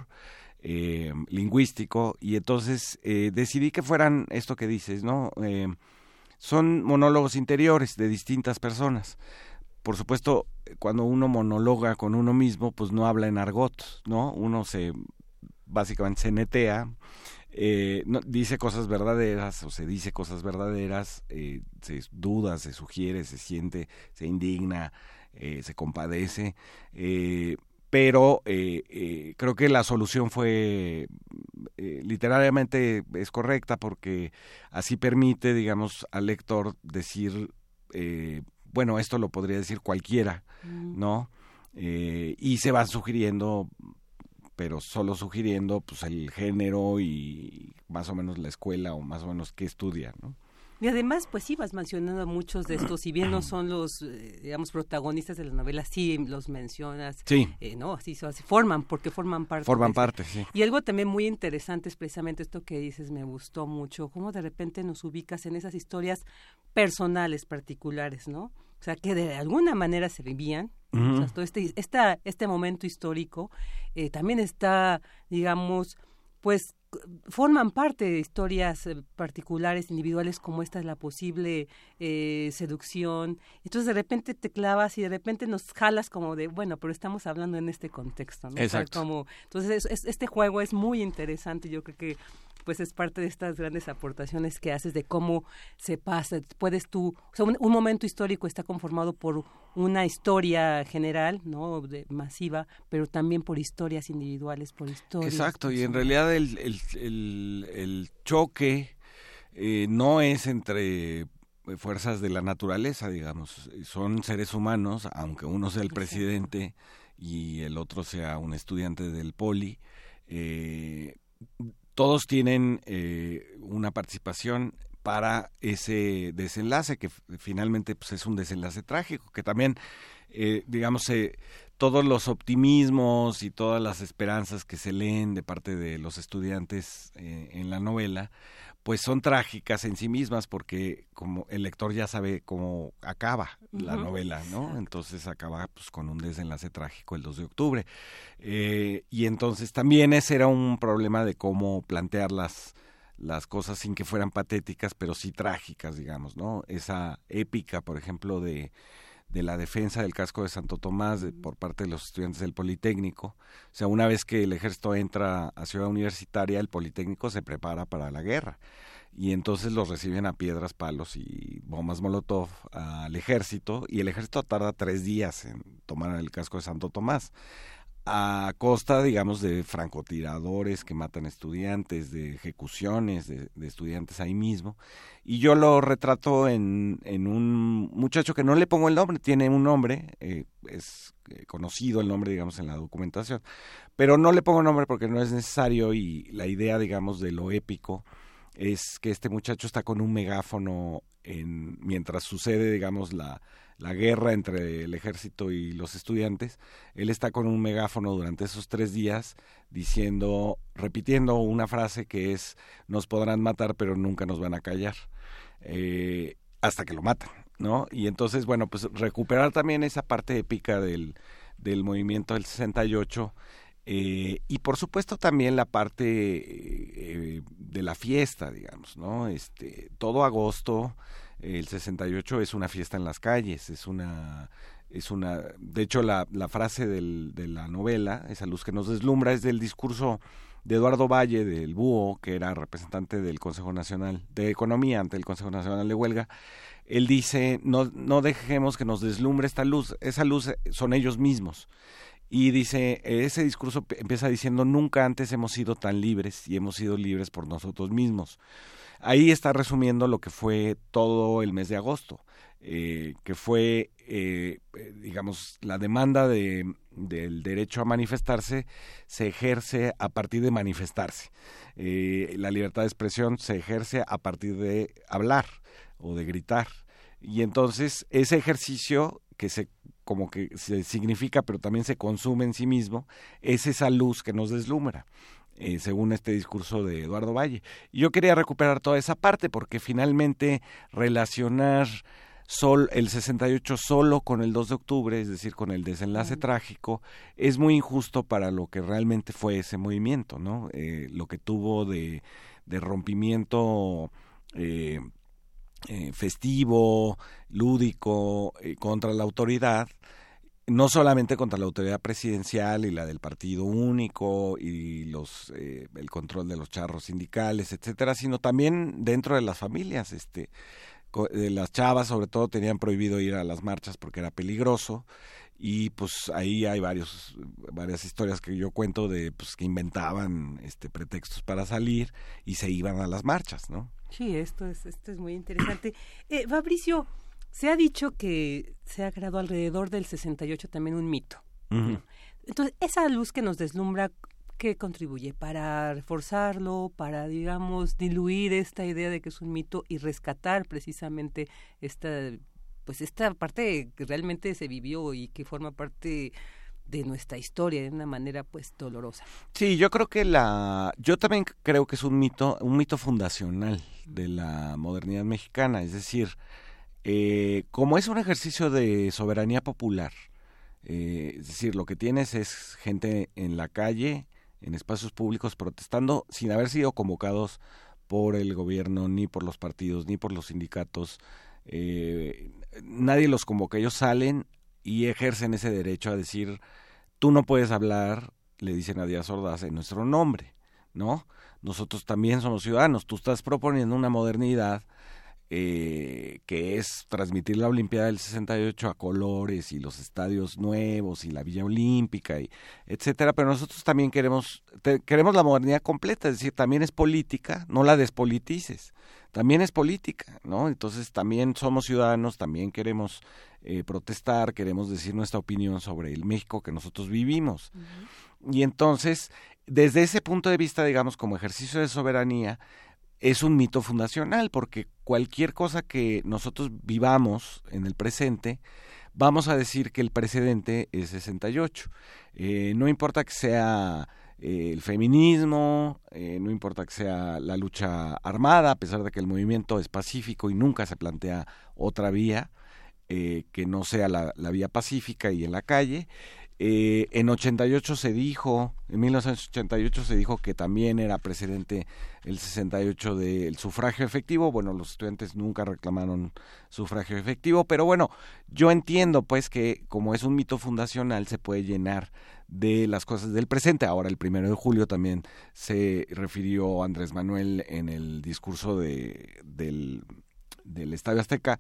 Eh, lingüístico y entonces eh, decidí que fueran esto que dices, ¿no? Eh, son monólogos interiores de distintas personas. Por supuesto, cuando uno monologa con uno mismo, pues no habla en argot, ¿no? Uno se básicamente se netea, eh, no, dice cosas verdaderas o se dice cosas verdaderas, se duda, se sugiere, se siente, se indigna, se compadece. Pero eh, eh, creo que la solución fue eh, literalmente es correcta porque así permite, digamos, al lector decir, eh, bueno, esto lo podría decir cualquiera, Mm. ¿no? Eh, y se van sugiriendo, pero solo sugiriendo, pues el género y más o menos la escuela o más o menos qué estudia, ¿no? Y además, pues sí, vas mencionando a muchos de estos, si bien no son los, eh, digamos, protagonistas de la novela, sí los mencionas. Sí. Eh, ¿No? Así, así forman, porque forman parte. Forman parte, sí. Y algo también muy interesante es precisamente esto que dices, me gustó mucho, cómo de repente nos ubicas en esas historias personales particulares, ¿no? O sea, que de alguna manera se vivían. O sea, todo este, esta, este momento histórico eh, también está, digamos, pues forman parte de historias eh, particulares, individuales, como esta es la posible eh, seducción. Entonces de repente te clavas y de repente nos jalas como de, bueno, pero estamos hablando en este contexto, ¿no? O sea, Exacto. como, entonces es- es- este juego es muy interesante, yo creo que pues es parte de estas grandes aportaciones que haces de cómo se pasa, puedes tú, o sea, un, un momento histórico está conformado por una historia general, ¿no? De, masiva, pero también por historias individuales, por historias. Exacto, y en realidad el, el, el, el choque eh, no es entre fuerzas de la naturaleza, digamos, son seres humanos, aunque uno sea el presidente y el otro sea un estudiante del poli, eh, todos tienen eh, una participación para ese desenlace que finalmente pues, es un desenlace trágico que también eh, digamos eh, todos los optimismos y todas las esperanzas que se leen de parte de los estudiantes eh, en la novela pues son trágicas en sí mismas porque como el lector ya sabe cómo acaba la novela, ¿no? Entonces acaba pues con un desenlace trágico el 2 de octubre. Eh, y entonces también ese era un problema de cómo plantear las, las cosas sin que fueran patéticas, pero sí trágicas, digamos, ¿no? Esa épica, por ejemplo, de, de la defensa del casco de Santo Tomás de- por parte de los estudiantes del Politécnico. O sea, una vez que el ejército entra a Ciudad Universitaria, el Politécnico se prepara para la guerra. Y entonces los reciben a piedras, palos y bombas Molotov al ejército. Y el ejército tarda tres días en tomar el casco de Santo Tomás a costa, digamos, de francotiradores que matan estudiantes, de ejecuciones de, estudiantes ahí mismo. Y yo lo retrato en, en un muchacho que no le pongo el nombre, tiene un nombre, eh, es eh, conocido el nombre, digamos, en la documentación, pero no le pongo nombre porque no es necesario y la idea, digamos, de lo épico es que este muchacho está con un megáfono en, mientras sucede, digamos, la, la guerra entre el ejército y los estudiantes. Él está con un megáfono durante esos tres días diciendo, repitiendo una frase que es, nos podrán matar, pero nunca nos van a callar, eh, hasta que lo matan, ¿no? Y entonces, bueno, pues recuperar también esa parte épica del, del movimiento del 68 eh, y por supuesto también la parte eh, de la fiesta, digamos, ¿no? Este, todo agosto, el 68 es una fiesta en las calles, es una, es una, de hecho la, la frase de la novela, esa luz que nos deslumbra, es del discurso de Eduardo Valle, del Búho, que era representante del Consejo Nacional de Economía ante el Consejo Nacional de Huelga, él dice, no, no dejemos que nos deslumbre esta luz, esa luz son ellos mismos. Y dice, ese discurso empieza diciendo, nunca antes hemos sido tan libres y hemos sido libres por nosotros mismos. Ahí está resumiendo lo que fue todo el mes de agosto, eh, que fue, eh, eh, digamos, la demanda de, del derecho a manifestarse se ejerce a partir de manifestarse. La libertad de expresión se ejerce a partir de hablar o de gritar. Y entonces ese ejercicio que se como que se significa pero también se consume en sí mismo es esa luz que nos deslumbra. Eh, según este discurso de Eduardo Valle. yo quería recuperar toda esa parte porque finalmente relacionar sol, el 68 solo con el 2 de octubre, es decir, con el desenlace trágico, es muy injusto para lo que realmente fue ese movimiento, ¿no? Eh, lo que tuvo de, de rompimiento eh, eh, festivo, lúdico, contra la autoridad, no solamente contra la autoridad presidencial y la del partido único y los el control de los charros sindicales, etcétera, sino también dentro de las familias, este las chavas sobre todo tenían prohibido ir a las marchas porque era peligroso. Y pues ahí hay varios varias historias que yo cuento de pues que inventaban este pretextos para salir y se iban a las marchas no sí esto es esto es muy interesante. Eh, Fabricio se ha dicho que se ha creado alrededor del 68 también un mito entonces esa luz que nos deslumbra ¿Qué contribuye para reforzarlo, para, digamos, diluir esta idea de que es un mito y rescatar precisamente esta, pues esta parte que realmente se vivió y que forma parte de nuestra historia de una manera pues dolorosa. Sí, yo creo que la yo también creo que es un mito, un mito fundacional de la modernidad mexicana, es decir, eh, como es un ejercicio de soberanía popular, eh, es decir, lo que tienes es gente en la calle en espacios públicos protestando sin haber sido convocados por el gobierno, ni por los partidos, ni por los sindicatos. Eh, nadie los convoca, ellos salen y ejercen ese derecho a decir, tú no puedes hablar, le dicen a Díaz Ordaz, en nuestro nombre, ¿no? Nosotros también somos ciudadanos, tú estás proponiendo una modernidad eh, que es transmitir la Olimpiada del 68 a colores y los estadios nuevos y la Villa Olímpica y etcétera, pero nosotros también queremos queremos la modernidad completa, es decir, también es política, no la despolitices, también es política, ¿no? Entonces también somos ciudadanos, también queremos eh, protestar, queremos decir nuestra opinión sobre el México que nosotros vivimos. Y entonces, desde ese punto de vista, digamos, como ejercicio de soberanía, es un mito fundacional, porque cualquier cosa que nosotros vivamos en el presente, vamos a decir que el precedente es 68. Eh, no importa que sea eh, el feminismo, eh, no importa que sea la lucha armada, a pesar de que el movimiento es pacífico y nunca se plantea otra vía que no sea la, la, vía pacífica y en la calle, eh, en 88 se dijo, en 1988 se dijo que también era precedente el 68 del sufragio efectivo. Bueno, los estudiantes nunca reclamaron sufragio efectivo, pero bueno, yo entiendo pues que como es un mito fundacional se puede llenar de las cosas del presente. Ahora, el primero de julio también se refirió Andrés Manuel en el discurso de, del, del Estadio Azteca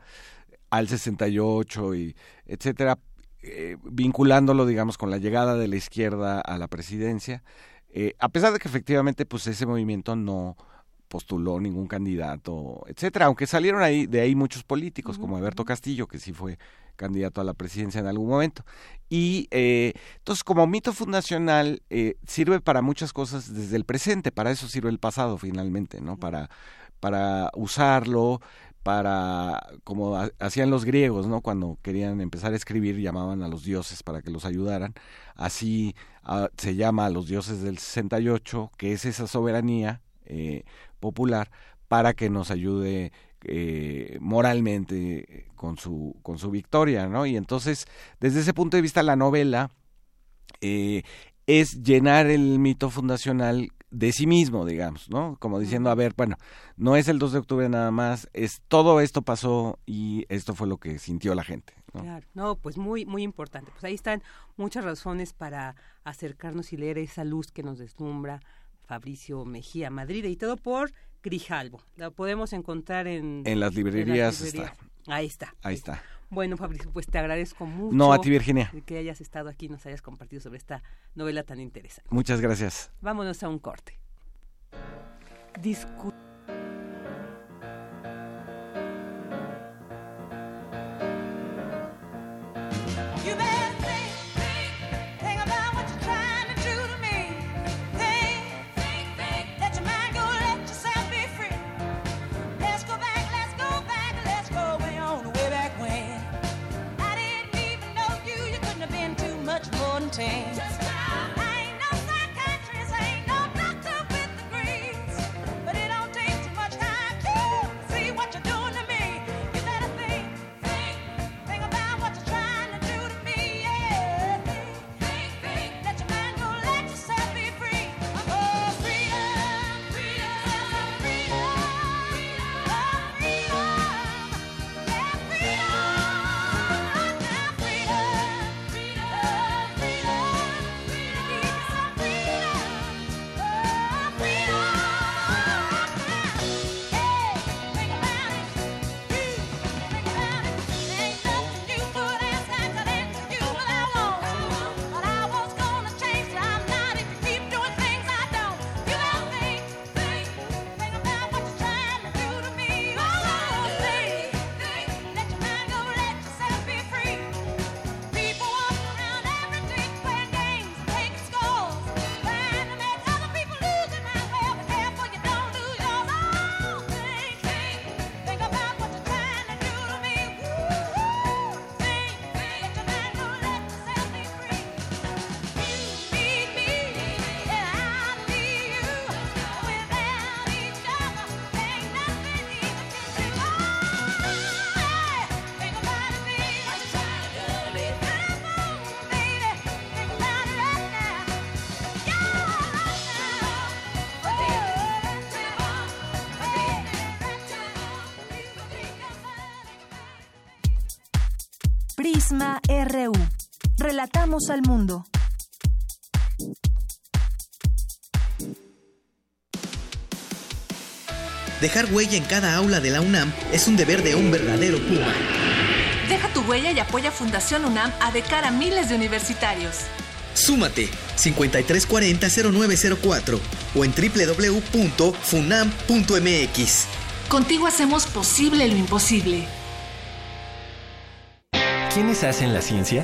al 68 y etcétera, eh, vinculándolo, digamos, con la llegada de la izquierda a la presidencia, eh, a pesar de que efectivamente, pues ese movimiento no postuló ningún candidato, etcétera, aunque salieron ahí de ahí muchos políticos, como Alberto Castillo, que sí fue candidato a la presidencia en algún momento. Y eh, entonces, como mito fundacional, sirve para muchas cosas desde el presente, para eso sirve el pasado finalmente, ¿no? Para, para usarlo, para, como hacían los griegos, ¿no? Cuando querían empezar a escribir, llamaban a los dioses para que los ayudaran. Así ah, se llama a los dioses del 68, que es esa soberanía eh, popular, para que nos ayude eh, moralmente con su, con su victoria, ¿no? Y entonces, desde ese punto de vista, la novela eh, es llenar el mito fundacional de sí mismo, digamos, ¿no? Como diciendo, a ver, bueno, no es el 2 de octubre nada más, es todo esto pasó y esto fue lo que sintió la gente. ¿no? Claro, no, pues muy, muy importante. Pues ahí están muchas razones para acercarnos y leer esa luz que nos deslumbra Fabricio Mejía Madrid y todo por Grijalvo. La podemos encontrar en... En las librerías, está. Ahí está. Ahí está. Bueno, Fabricio, pues te agradezco mucho. No, a ti, Virginia. Que hayas estado aquí y nos hayas compartido sobre esta novela tan interesante. Muchas gracias. Vámonos a un corte. Just I Relatamos al mundo. Dejar huella en cada aula de la UNAM es un deber de un verdadero Puma. Deja tu huella y apoya Fundación UNAM a de cara a miles de universitarios. Súmate 5340-0904 o en www.funam.mx. Contigo hacemos posible lo imposible. ¿Quiénes hacen la ciencia?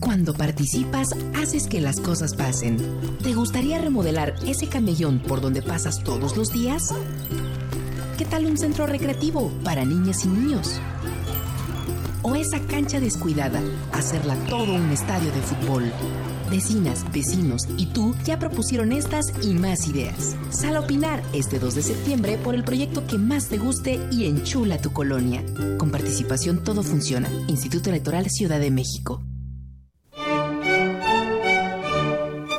Cuando participas, haces que las cosas pasen. ¿Te gustaría remodelar ese camellón por donde pasas todos los días? ¿Qué tal un centro recreativo para niñas y niños? ¿O esa cancha descuidada, hacerla todo un estadio de fútbol? Vecinas, vecinos y tú ya propusieron estas y más ideas. Sal a opinar este 2 de septiembre por el proyecto que más te guste y enchula tu colonia. Con participación todo funciona. Instituto Electoral Ciudad de México.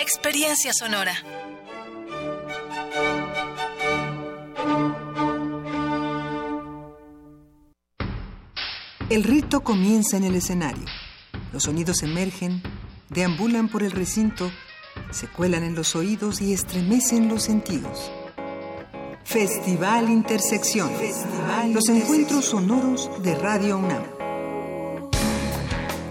Experiencia sonora. El rito comienza en el escenario. Los sonidos emergen, deambulan por el recinto, se cuelan en los oídos y estremecen los sentidos. Festival Intersección. los encuentros sonoros de Radio UNAM.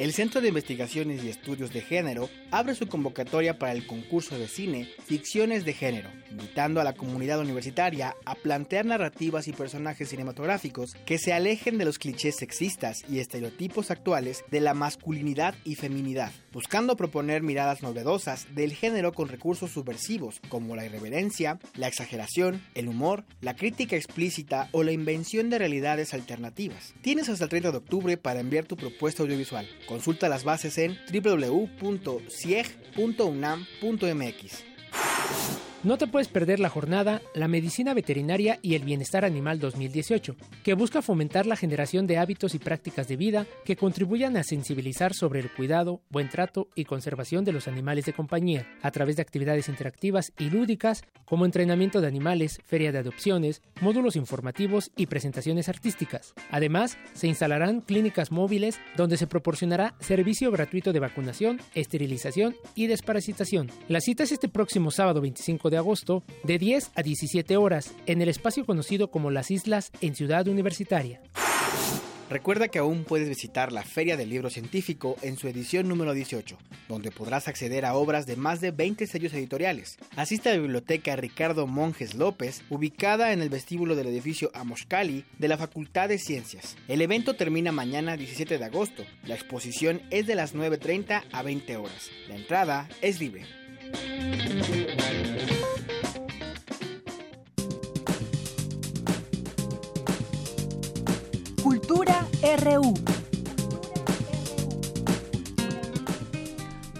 El Centro de Investigaciones y Estudios de Género abre su convocatoria para el concurso de cine Ficciones de Género, invitando a la comunidad universitaria a plantear narrativas y personajes cinematográficos que se alejen de los clichés sexistas y estereotipos actuales de la masculinidad y feminidad, buscando proponer miradas novedosas del género con recursos subversivos como la irreverencia, la exageración, el humor, la crítica explícita o la invención de realidades alternativas. Tienes hasta el 30 de octubre para enviar tu propuesta audiovisual. Consulta las bases en www.cieg.unam.mx. No te puedes perder la jornada La Medicina Veterinaria y el Bienestar Animal 2018, que busca fomentar la generación de hábitos y prácticas de vida que contribuyan a sensibilizar sobre el cuidado, buen trato y conservación de los animales de compañía, a través de actividades interactivas y lúdicas como entrenamiento de animales, feria de adopciones, módulos informativos y presentaciones artísticas. Además, se instalarán clínicas móviles donde se proporcionará servicio gratuito de vacunación, esterilización y desparasitación. La cita es este próximo sábado 25 de agosto, de 10 a 17 horas, en el espacio conocido como Las Islas en Ciudad Universitaria. Recuerda que aún puedes visitar la Feria del Libro Científico en su edición número 18, donde podrás acceder a obras de más de 20 sellos editoriales. Asiste a la biblioteca Ricardo Monjes López, ubicada en el vestíbulo del edificio Amoshkali de la Facultad de Ciencias. El evento termina mañana 17 de agosto. La exposición es de las 9.30 a 20 horas. La entrada es libre. RU.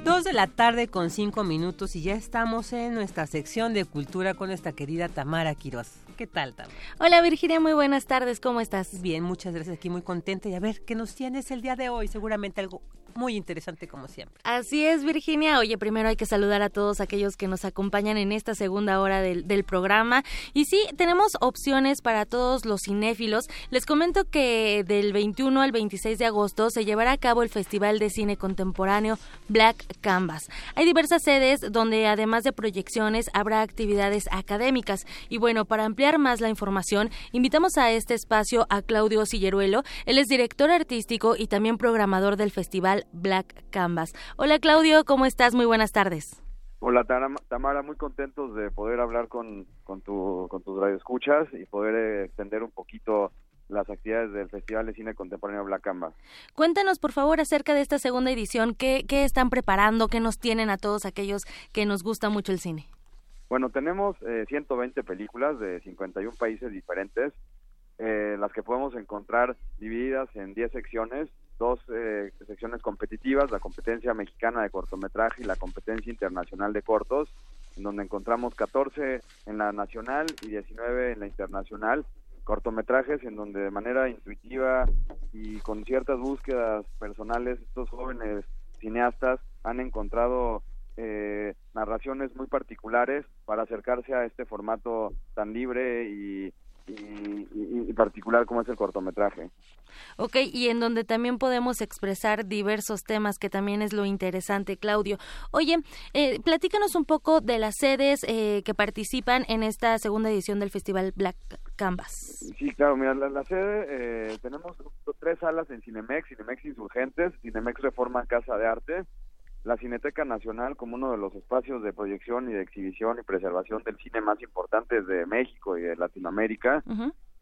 Dos de la tarde con cinco minutos y ya estamos en nuestra sección de cultura con nuestra querida Tamara Quiroz. ¿Qué tal, Tamara? Hola Virginia, muy buenas tardes, ¿cómo estás? Bien, muchas gracias, aquí muy contenta y a ver qué nos tienes el día de hoy, seguramente algo muy interesante como siempre. Así es, Virginia. Oye, primero hay que saludar a todos aquellos que nos acompañan en esta segunda hora del, del, programa. Y sí, tenemos opciones para todos los cinéfilos. Les comento que del 21 al 26 de agosto se llevará a cabo el Festival de Cine Contemporáneo Black Canvas. Hay diversas sedes donde además de proyecciones habrá actividades académicas. Y bueno, para ampliar más la información, invitamos a este espacio a Claudio Silleruelo. Él es director artístico y también programador del festival Black Canvas. Hola Claudio, ¿cómo estás? Muy buenas tardes. Hola Tamara, muy contentos de poder hablar con, con, tu, con tus radioescuchas y poder eh, extender un poquito las actividades del Festival de Cine Contemporáneo Black Canvas. Cuéntanos, por favor, acerca de esta segunda edición. ¿Qué, ¿Qué están preparando? ¿Qué nos tienen a todos aquellos que nos gusta mucho el cine? Bueno, tenemos eh, 120 películas de 51 países diferentes, eh, las que podemos encontrar divididas en 10 secciones dos eh, secciones competitivas, la competencia mexicana de cortometraje y la competencia internacional de cortos, en donde encontramos 14 en la nacional y 19 en la internacional, cortometrajes en donde de manera intuitiva y con ciertas búsquedas personales estos jóvenes cineastas han encontrado eh, narraciones muy particulares para acercarse a este formato tan libre y y, particular como es el cortometraje. Ok, y en donde también podemos expresar diversos temas, que también es lo interesante, Claudio. Oye, eh, platícanos un poco de las sedes eh, que participan en esta segunda edición del Festival Black Canvas. Sí, claro, mira, la, sede, eh, tenemos tres salas en Cinemex, Cinemex Insurgentes, Cinemex Reforma Casa de Arte, la Cineteca Nacional como uno de los espacios de proyección y de exhibición y preservación del cine más importantes de México y de Latinoamérica,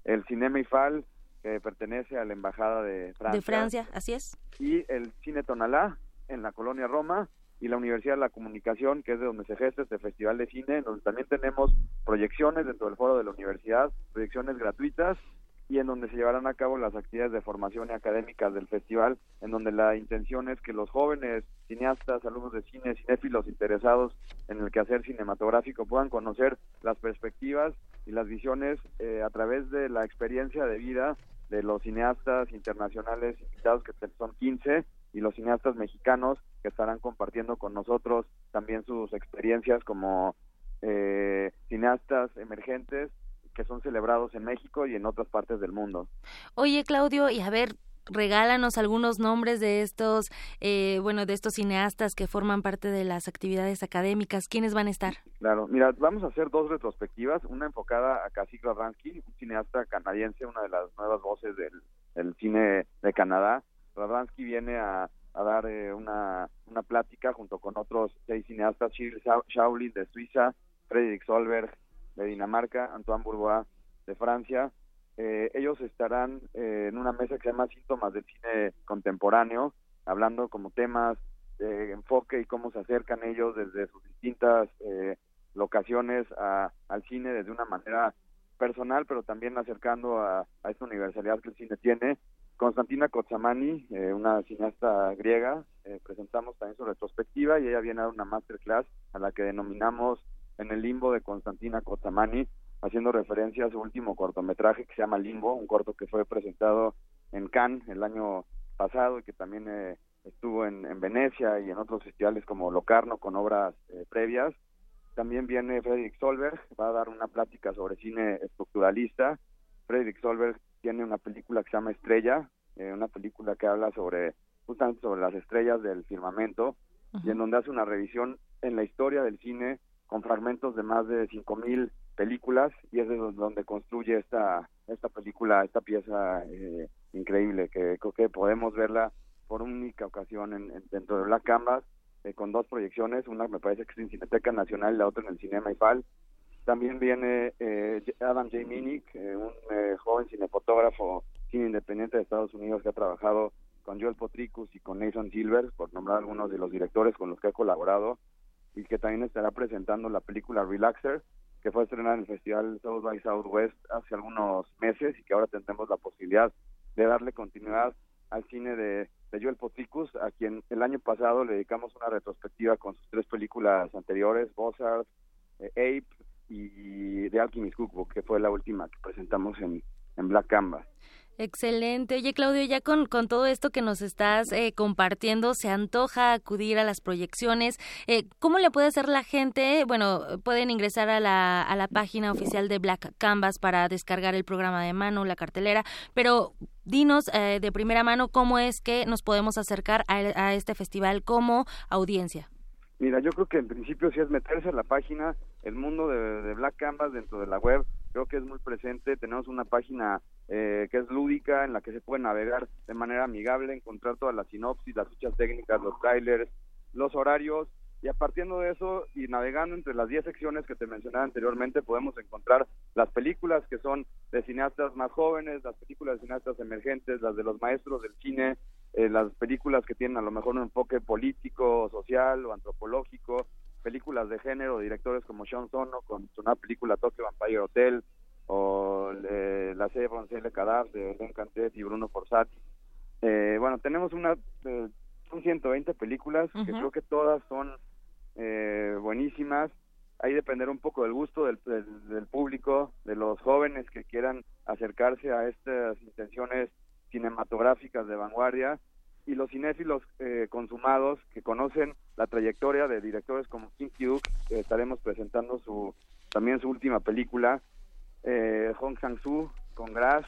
el Cinema IFAL, que pertenece a la Embajada de Francia. De Francia, así es. Y el Cine Tonalá, en la colonia Roma, y la Universidad de la Comunicación, que es de donde se gesta este Festival de Cine, donde también tenemos proyecciones dentro del foro de la universidad, proyecciones gratuitas y en donde se llevarán a cabo las actividades de formación y académicas del festival, en donde la intención es que los jóvenes cineastas, alumnos de cine, cinéfilos interesados en el quehacer cinematográfico puedan conocer las perspectivas y las visiones eh, a través de la experiencia de vida de los cineastas internacionales invitados, que son 15, y los cineastas mexicanos que estarán compartiendo con nosotros también sus experiencias como eh, cineastas emergentes que son celebrados en México y en otras partes del mundo. Oye, Claudio, y a ver, regálanos algunos nombres de estos, eh, bueno, de estos cineastas que forman parte de las actividades académicas. ¿Quiénes van a estar? Claro, mira, vamos a hacer dos retrospectivas, una enfocada a Kasich Radvansky, un cineasta canadiense, una de las nuevas voces del, cine de Canadá. Radvansky viene a, dar eh, una, una plática junto con otros seis cineastas, Gilles Shaolin de Suiza, Frederick Solberg de Dinamarca, Antoine Bourgois de Francia. Eh, ellos estarán eh, en una mesa que se llama Síntomas del Cine Contemporáneo, hablando como temas de enfoque y cómo se acercan ellos desde sus distintas eh, locaciones al cine desde una manera personal, pero también acercando a, esta universalidad que el cine tiene. Constantina Kotsamani, una cineasta griega, presentamos también su retrospectiva y ella viene a dar una masterclass a la que denominamos en el limbo de Constantina Cotamani, haciendo referencia a su último cortometraje que se llama Limbo, un corto que fue presentado en Cannes el año pasado y que también eh, estuvo en, Venecia y en otros festivales como Locarno con obras eh, previas. También viene Frederick Solberg, va a dar una plática sobre cine estructuralista. Frederick Solberg tiene una película que se llama Estrella, eh, una película que habla sobre justamente sobre las estrellas del firmamento y en donde hace una revisión en la historia del cine con fragmentos de más de 5.000 películas y es de donde construye esta esta película, esta pieza eh, increíble que creo que podemos verla por única ocasión en, dentro de Black Canvas eh, con dos proyecciones, una me parece que es en Cineteca Nacional y la otra en el Cinema IFAL. También viene eh, Adam J. Minnick, un joven cinefotógrafo cine independiente de Estados Unidos que ha trabajado con Joel Potricus y con Nathan Silver, por nombrar algunos de los directores con los que ha colaborado y que también estará presentando la película Relaxer, que fue estrenada en el Festival South by Southwest hace algunos meses y que ahora tendremos la posibilidad de darle continuidad al cine de Joel Potricus, a quien el año pasado le dedicamos una retrospectiva con sus tres películas anteriores, Bozart, eh, Ape y The Alchemist Cookbook, que fue la última que presentamos en, en Black Canvas. Excelente. Oye, Claudio, ya con, con todo esto que nos estás eh, compartiendo, ¿se antoja acudir a las proyecciones? Eh, ¿Cómo le puede hacer la gente? Bueno, pueden ingresar a la, a la página oficial de Black Canvas para descargar el programa de mano, la cartelera, pero dinos eh, de primera mano cómo es que nos podemos acercar a, a este festival como audiencia. Mira, yo creo que en principio sí es meterse a la página, el mundo de, de Black Canvas dentro de la web, creo que es muy presente. Tenemos una página eh, que es lúdica, en la que se puede navegar de manera amigable, encontrar todas las sinopsis, las fichas técnicas, los trailers, los horarios, y a partir de eso y navegando entre las 10 secciones que te mencionaba anteriormente, podemos encontrar las películas que son de cineastas más jóvenes, las películas de cineastas emergentes, las de los maestros del cine, eh, las películas que tienen a lo mejor un enfoque político, social o antropológico, películas de género, directores como Sean Sono con nueva película Tokyo Vampire Hotel, o eh, la serie francesa de Cadar de Ben Cantet y Bruno Forzati. Eh, bueno, tenemos una, eh, son 120 películas que creo que todas son eh, buenísimas. Ahí depender un poco del gusto del, del, del público, de los jóvenes que quieran acercarse a estas intenciones cinematográficas de vanguardia y los cinéfilos eh, consumados que conocen la trayectoria de directores como Kim Kyuk, eh, estaremos presentando su también su última película, eh, Hong Sang-soo con Grass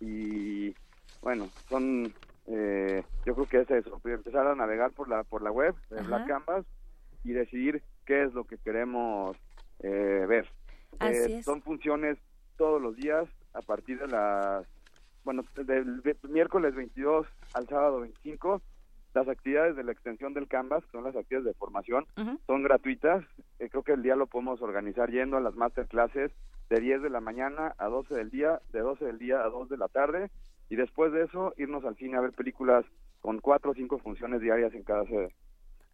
y bueno, son eh, yo creo que es eso, empezar a navegar por la por la web de Ajá. Black Canvas y decidir qué es lo que queremos eh, ver. Así Eh, es. Son funciones todos los días a partir de las bueno, del de- miércoles 22 al sábado 25, las actividades de la extensión del Canvas, que son las actividades de formación, son gratuitas. Eh, creo que el día lo podemos organizar yendo a las masterclasses de 10 de la mañana a 12 del día, de 12 del día a 2 de la tarde, y después de eso irnos al cine a ver películas con cuatro o cinco funciones diarias en cada sede.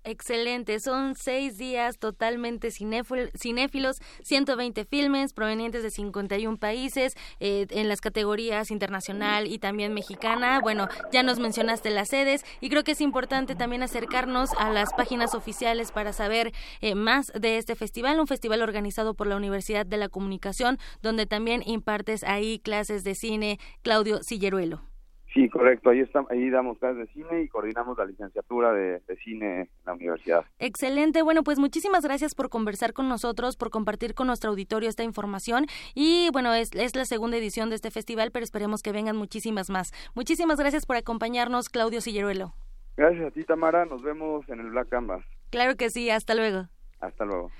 Excelente, son seis días totalmente cinéfil- cinéfilos, 120 filmes provenientes de 51 países eh, en las categorías internacional y también mexicana. Bueno, ya nos mencionaste las sedes y creo que es importante también acercarnos a las páginas oficiales para saber eh, más de este festival, un festival organizado por la Universidad de la Comunicación, donde también impartes ahí clases de cine, Claudio Silleruelo. Sí, correcto. Ahí, está, ahí damos clases de cine y coordinamos la licenciatura de, de cine en la universidad. Excelente, bueno, pues muchísimas gracias por conversar con nosotros, por compartir con nuestro auditorio esta información y bueno, es, es la segunda edición de este festival, pero esperemos que vengan muchísimas más. Muchísimas gracias por acompañarnos, Claudio Silleruelo. Gracias a ti, Tamara. Nos vemos en el Black Canvas. Claro que sí, hasta luego. Hasta luego.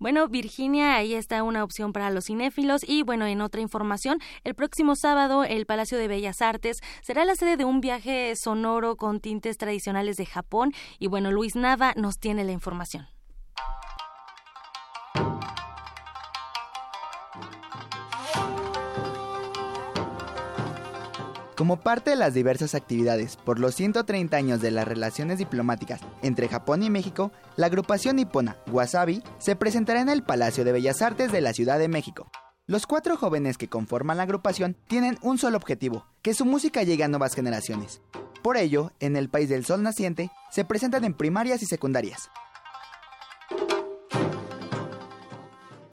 Bueno, Virginia, ahí está una opción para los cinéfilos. Y bueno, en otra información, el próximo sábado el Palacio de Bellas Artes será la sede de un viaje sonoro con tintes tradicionales de Japón. Y bueno, Luis Nava nos tiene la información. Como parte de las diversas actividades por los 130 años de las relaciones diplomáticas entre Japón y México, la agrupación nipona Wasabi se presentará en el Palacio de Bellas Artes de la Ciudad de México. Los cuatro jóvenes que conforman la agrupación tienen un solo objetivo, que su música llegue a nuevas generaciones. Por ello, en el país del sol naciente, se presentan en primarias y secundarias.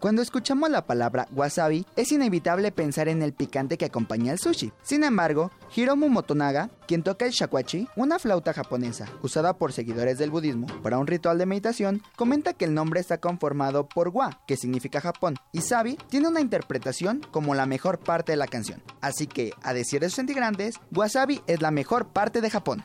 Cuando escuchamos la palabra wasabi, es inevitable pensar en el picante que acompaña al sushi. Sin embargo, Hiromu Motonaga, quien toca el shakuhachi, una flauta japonesa usada por seguidores del budismo para un ritual de meditación, comenta que el nombre está conformado por wa, que significa Japón, y sabi tiene una interpretación como la mejor parte de la canción. Así que, a decir de sus integrantes, wasabi es la mejor parte de Japón.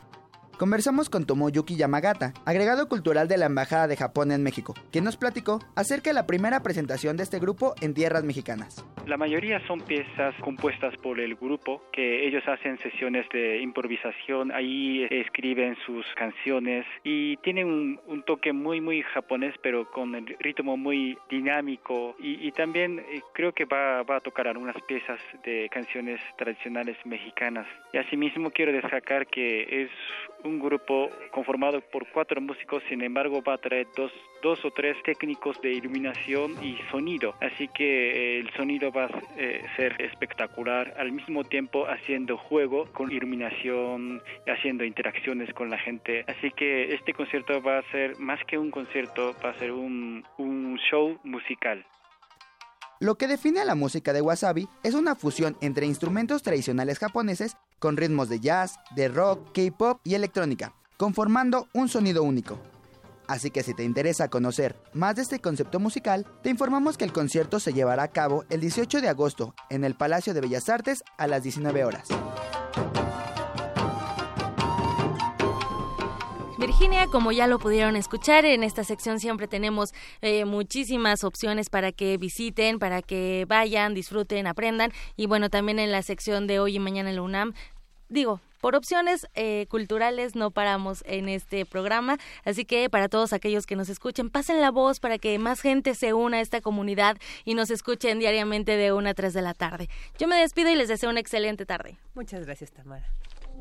Conversamos con Tomoyuki Yamagata, agregado cultural de la Embajada de Japón en México, quien nos platicó acerca de la primera presentación de este grupo en tierras mexicanas. La mayoría son piezas compuestas por el grupo, que ellos hacen sesiones de improvisación, ahí escriben sus canciones y tienen un, un toque muy, muy japonés, pero con el ritmo muy dinámico y, y también eh, creo que va, va a tocar algunas piezas de canciones tradicionales mexicanas. Y asimismo quiero destacar que es un grupo conformado por cuatro músicos, sin embargo va a traer dos, dos o tres técnicos de iluminación y sonido, así que eh, el sonido va a eh, ser espectacular, al mismo tiempo haciendo juego con iluminación, haciendo interacciones con la gente, así que este concierto va a ser más que un concierto, va a ser un, un show musical. Lo que define a la música de Wasabi es una fusión entre instrumentos tradicionales japoneses con ritmos de jazz, de rock, K-pop y electrónica, conformando un sonido único. Así que si te interesa conocer más de este concepto musical, te informamos que el concierto se llevará a cabo el 18 de agosto en el Palacio de Bellas Artes a las 19 horas. Como ya lo pudieron escuchar, en esta sección siempre tenemos eh, muchísimas opciones para que visiten, para que vayan, disfruten, aprendan. Y bueno, también en la sección de hoy y mañana en la UNAM, digo, por opciones eh, culturales no paramos en este programa, así que para todos aquellos que nos escuchen, pasen la voz para que más gente se una a esta comunidad y nos escuchen diariamente de una a tres de la tarde. Yo me despido y les deseo una excelente tarde. Muchas gracias, Tamara.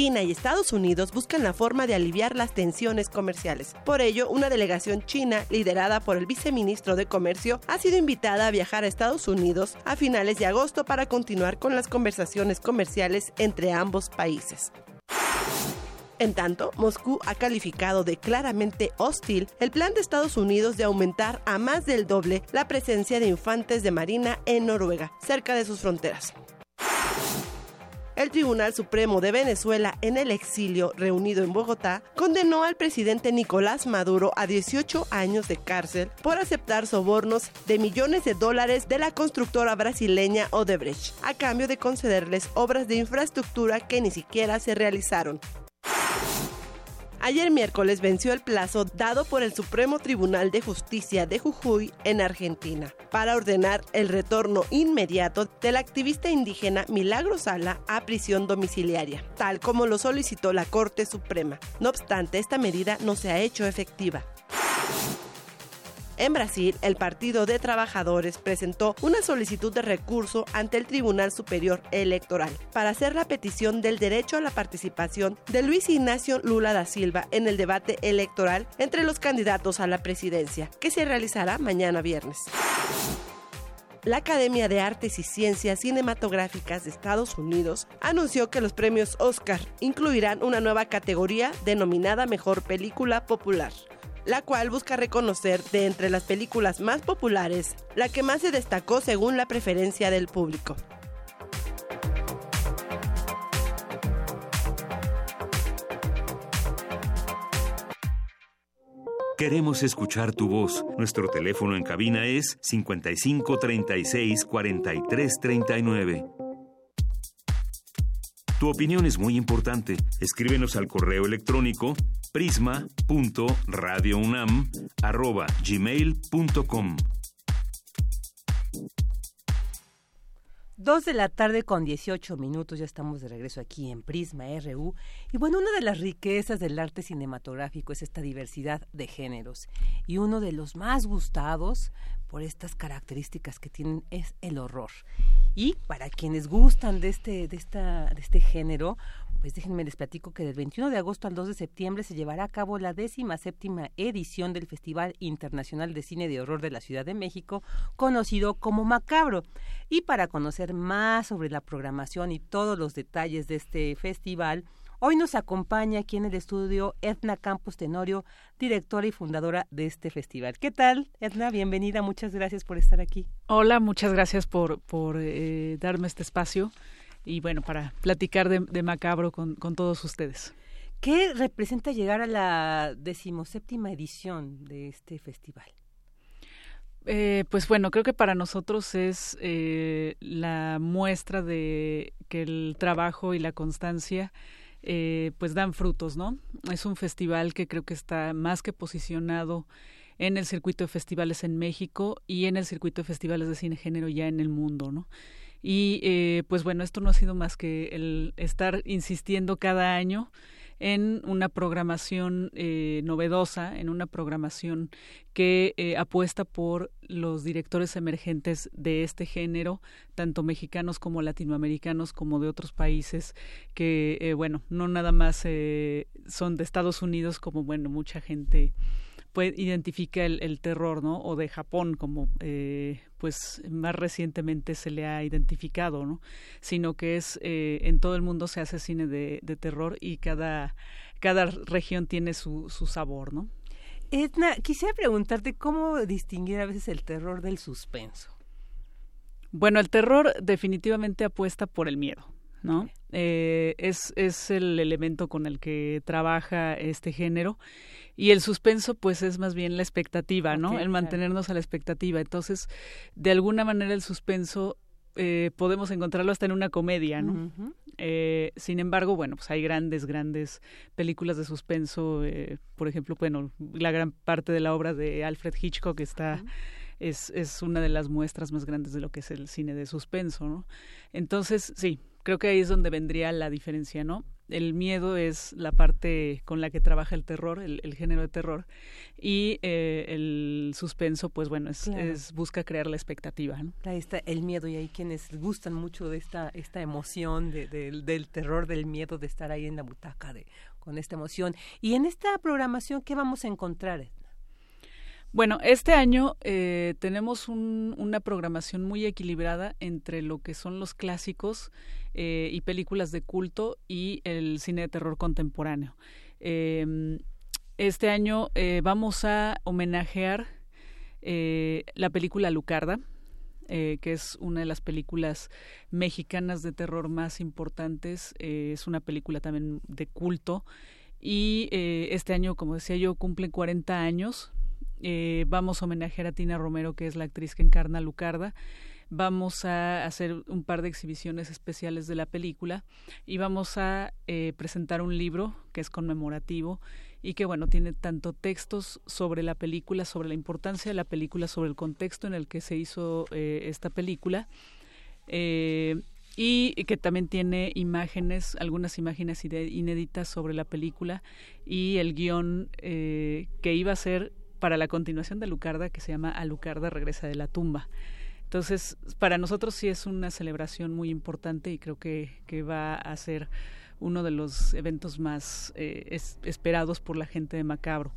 China y Estados Unidos buscan la forma de aliviar las tensiones comerciales. Por ello, una delegación china, liderada por el viceministro de Comercio, ha sido invitada a viajar a Estados Unidos a finales de agosto para continuar con las conversaciones comerciales entre ambos países. En tanto, Moscú ha calificado de claramente hostil el plan de Estados Unidos de aumentar a más del doble la presencia de infantes de marina en Noruega, cerca de sus fronteras. El Tribunal Supremo de Venezuela en el exilio reunido en Bogotá condenó al presidente Nicolás Maduro a 18 años de cárcel por aceptar sobornos de millones de dólares de la constructora brasileña Odebrecht a cambio de concederles obras de infraestructura que ni siquiera se realizaron. Ayer miércoles venció el plazo dado por el Supremo Tribunal de Justicia de Jujuy en Argentina para ordenar el retorno inmediato del activista indígena Milagro Sala a prisión domiciliaria, tal como lo solicitó la Corte Suprema. No obstante, esta medida no se ha hecho efectiva. En Brasil, el Partido de Trabajadores presentó una solicitud de recurso ante el Tribunal Superior Electoral para hacer la petición del derecho a la participación de Luis Ignacio Lula da Silva en el debate electoral entre los candidatos a la presidencia, que se realizará mañana viernes. La Academia de Artes y Ciencias Cinematográficas de Estados Unidos anunció que los premios Oscar incluirán una nueva categoría denominada Mejor Película Popular la cual busca reconocer de entre las películas más populares la que más se destacó según la preferencia del público. Queremos escuchar tu voz. Nuestro teléfono en cabina es 55 36 43 39. Tu opinión es muy importante. Escríbenos al correo electrónico prisma.radiounam@gmail.com. Dos de la tarde con 18 minutos, ya estamos de regreso aquí en Prisma RU. Y bueno, una de las riquezas del arte cinematográfico es esta diversidad de géneros. Y uno de los más gustados por estas características que tienen es el horror. Y para quienes gustan de este, de esta, de este género, pues déjenme les platico que del 21 de agosto al 2 de septiembre se llevará a cabo la décima séptima edición del Festival Internacional de Cine de Horror de la Ciudad de México, conocido como Macabro. Y para conocer más sobre la programación y todos los detalles de este festival, Hoy nos acompaña aquí en el estudio Edna Campos Tenorio, directora y fundadora de este festival. ¿Qué tal, Edna? Bienvenida, muchas gracias por estar aquí. Hola, muchas gracias por, por eh, darme este espacio y bueno, para platicar de, Macabro con, todos ustedes. ¿Qué representa llegar a la decimoséptima edición de este festival? Eh, pues bueno, creo que para nosotros es eh, la muestra de que el trabajo y la constancia eh, pues dan frutos, ¿no? Es un festival que creo que está más que posicionado en el circuito de festivales en México y en el circuito de festivales de cine género ya en el mundo, ¿no? Y eh, pues bueno, esto no ha sido más que el estar insistiendo cada año en una programación eh, novedosa, en una programación que eh, apuesta por los directores emergentes de este género, tanto mexicanos como latinoamericanos, como de otros países, que, eh, bueno, no nada más eh, son de Estados Unidos, como, bueno, mucha gente pues identifica el, el terror, ¿no? O de Japón, como eh, pues más recientemente se le ha identificado, ¿no? Sino que es eh, en todo el mundo se hace cine de, de terror y cada cada región tiene su, su sabor, ¿no? Edna, quisiera preguntarte cómo distinguir a veces el terror del suspenso. Bueno, el terror definitivamente apuesta por el miedo, ¿no? Eh, es, es el elemento con el que trabaja este género y el suspenso pues es más bien la expectativa, ¿no? El mantenernos a la expectativa. Entonces, de alguna manera el suspenso eh, podemos encontrarlo hasta en una comedia, ¿no? Eh, sin embargo, bueno, pues hay grandes, grandes películas de suspenso. eh, por ejemplo, bueno, la gran parte de la obra de Alfred Hitchcock está es, es una de las muestras más grandes de lo que es el cine de suspenso, ¿no? Entonces, sí, creo que ahí es donde vendría la diferencia, ¿no? El miedo es la parte con la que trabaja el terror, el, el género de terror, y eh, el suspenso, pues bueno, es, Claro. es busca crear la expectativa, ¿no? Ahí está el miedo y hay quienes gustan mucho de esta, esta emoción, de, del- del terror, del miedo de estar ahí en la butaca de, con esta emoción. Y en esta programación, ¿qué vamos a encontrar? Bueno, este año eh, tenemos un- una programación muy equilibrada entre lo que son los clásicos eh, y películas de culto y el cine de terror contemporáneo. Eh, este año eh, vamos a homenajear eh, la película Lucarda, eh, que es una de las películas mexicanas de terror más importantes. es una película también de culto. Y este año, como decía yo, cumple 40 años. Eh, vamos a homenajear a Tina Romero, que es la actriz que encarna a Lucarda. Vamos a hacer un par de exhibiciones especiales de la película y vamos a eh, presentar un libro que es conmemorativo y que, bueno, tiene tanto textos sobre la película, sobre la importancia de la película, sobre el contexto en el que se hizo eh, esta película. Eh, y que también tiene imágenes, algunas imágenes inéditas sobre la película y el guion que iba a ser para la continuación de Lucarda, que se llama Alucarda regresa de la tumba. Entonces, para nosotros sí es una celebración muy importante y creo que, que va a ser uno de los eventos más eh, es- esperados por la gente de Macabro.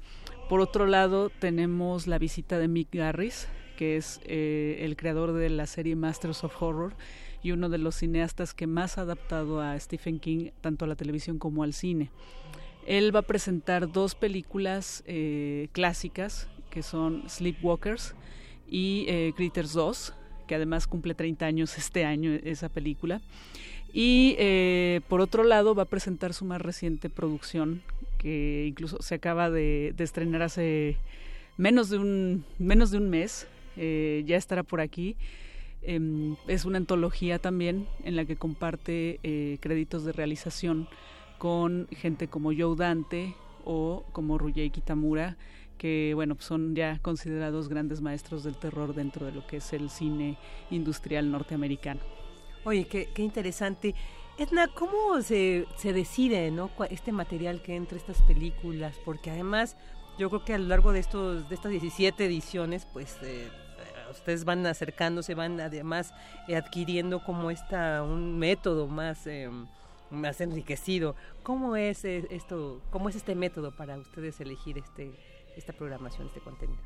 Por otro lado, tenemos la visita de Mick Garris, que es eh, el creador de la serie Masters of Horror y uno de los cineastas que más ha adaptado a Stephen King tanto a la televisión como al cine. Él va a presentar dos películas eh, clásicas que son Sleepwalkers y eh, Critters 2, que además cumple 30 años este año esa película. Y eh, por otro lado va a presentar su más reciente producción, que incluso se acaba de, estrenar hace menos de un, menos de un mes, ya estará por aquí. Em, es una antología también en la que comparte créditos de realización con gente como Joe Dante o como Ryuhei Kitamura, que bueno, son ya considerados grandes maestros del terror dentro de lo que es el cine industrial norteamericano. Oye, qué, interesante. Edna, ¿cómo se, se decide ¿no? este material que entre estas películas? Porque además yo creo que a lo largo de, estos, de estas 17 ediciones, pues eh, eh, ustedes van acercándose, van además eh, adquiriendo como esta, un método más, eh, más enriquecido. ¿Cómo es eh, esto, cómo es este método para ustedes elegir este, esta programación, este contenido?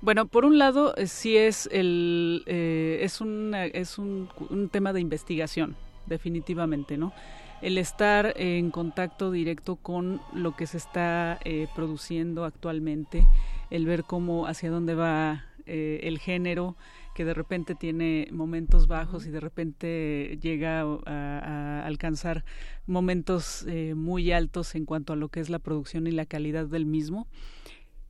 Bueno, por un lado, eh, sí es el eh, es una- es un, un tema de investigación, definitivamente, ¿no? El estar en contacto directo con lo que se está eh, produciendo actualmente, el ver cómo hacia dónde va el género, que de repente tiene momentos bajos y de repente llega a, a alcanzar momentos eh, muy altos en cuanto a lo que es la producción y la calidad del mismo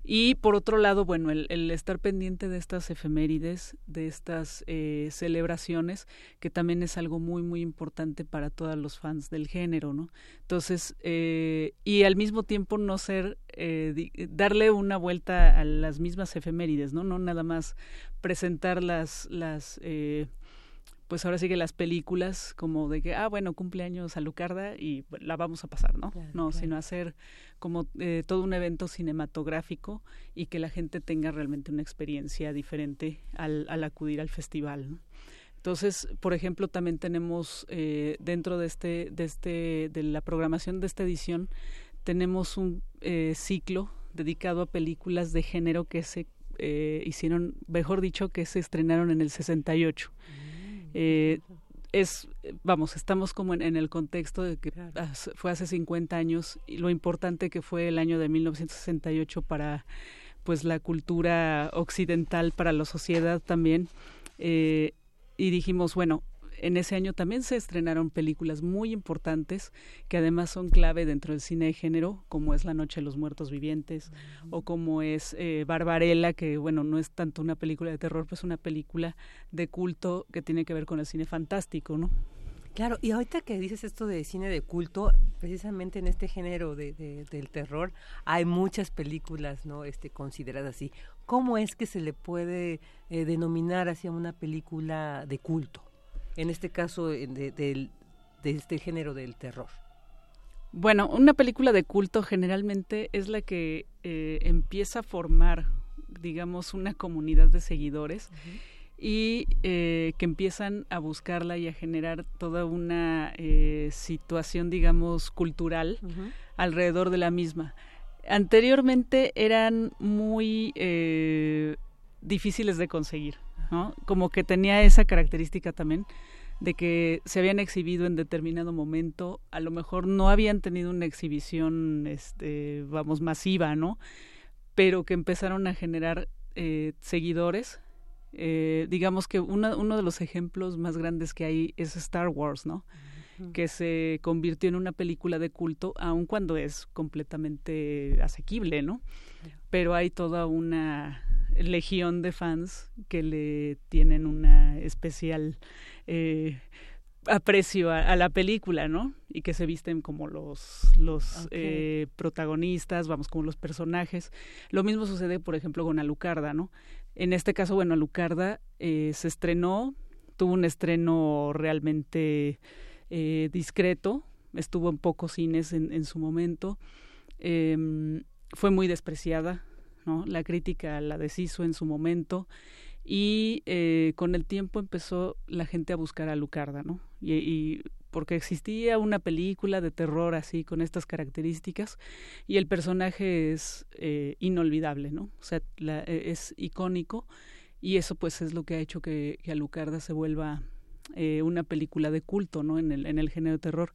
Y por otro lado, bueno, el, estar pendiente de estas efemérides, de estas eh, celebraciones, que también es algo muy, muy importante para todos los fans del género, ¿no? Entonces, eh, y al mismo tiempo no ser, eh, darle una vuelta a las mismas efemérides, ¿no? No nada más presentar las, las pues ahora sí que las películas como de que, ah, bueno, cumpleaños a Lucarda y la vamos a pasar, ¿no? no, sino hacer como eh, todo un evento cinematográfico y que la gente tenga realmente una experiencia diferente al, al acudir al festival, ¿no? Entonces, por ejemplo, también tenemos eh, dentro de este, de este, de la programación de esta edición, tenemos un eh, ciclo dedicado a películas de género que se hicieron, mejor dicho, que se estrenaron en el 68. Eh, es, vamos, estamos como en, el contexto de que fue hace 50 años y lo importante que fue el año de 1968 para pues la cultura occidental, para la sociedad también. Eh, y dijimos, bueno, en ese año también se estrenaron películas muy importantes que además son clave dentro del cine de género, como es La Noche de los Muertos Vivientes o como es eh, Barbarella, que bueno, no es tanto una película de terror, pues una película de culto que tiene que ver con el cine fantástico, ¿no? Claro, y ahorita que dices esto de cine de culto, precisamente en este género de, del terror hay muchas películas, ¿no? Este, consideradas así. ¿Cómo es que se le puede eh, denominar hacia una película de culto? En este caso de, de, este género del terror? Bueno, una película de culto generalmente es la que eh, empieza a formar, digamos, una comunidad de seguidores y eh, que empiezan a buscarla y a generar toda una eh, situación, digamos, cultural alrededor de la misma. Anteriormente eran muy difíciles de conseguir. Como que tenía esa característica también de que se habían exhibido en determinado momento, a lo mejor no habían tenido una exhibición, este, vamos, masiva, ¿no? Pero que empezaron a generar eh, seguidores. Eh, digamos que uno de los ejemplos más grandes que hay es Star Wars, ¿no? que se convirtió en una película de culto, aun cuando es completamente asequible, ¿no? Pero hay toda una legión de fans que le tienen una especial eh, aprecio a, la película, ¿no? Y que se visten como los, los eh, protagonistas, vamos, como los personajes. Lo mismo sucede, por ejemplo, con Alucarda, ¿no? En este caso, bueno, Alucarda eh, se estrenó, tuvo un estreno realmente eh, discreto, estuvo en pocos cines en, en su momento, em, fue muy despreciada, La crítica la deshizo en su momento y eh, con el tiempo empezó la gente a buscar a Lucarda, ¿no? Y, porque existía una película de terror así con estas características y el personaje es eh, inolvidable, ¿no? O sea, e, es icónico y eso pues es lo que ha hecho que, que Alucarda se vuelva eh, una película de culto, ¿no? En el, en el género de terror.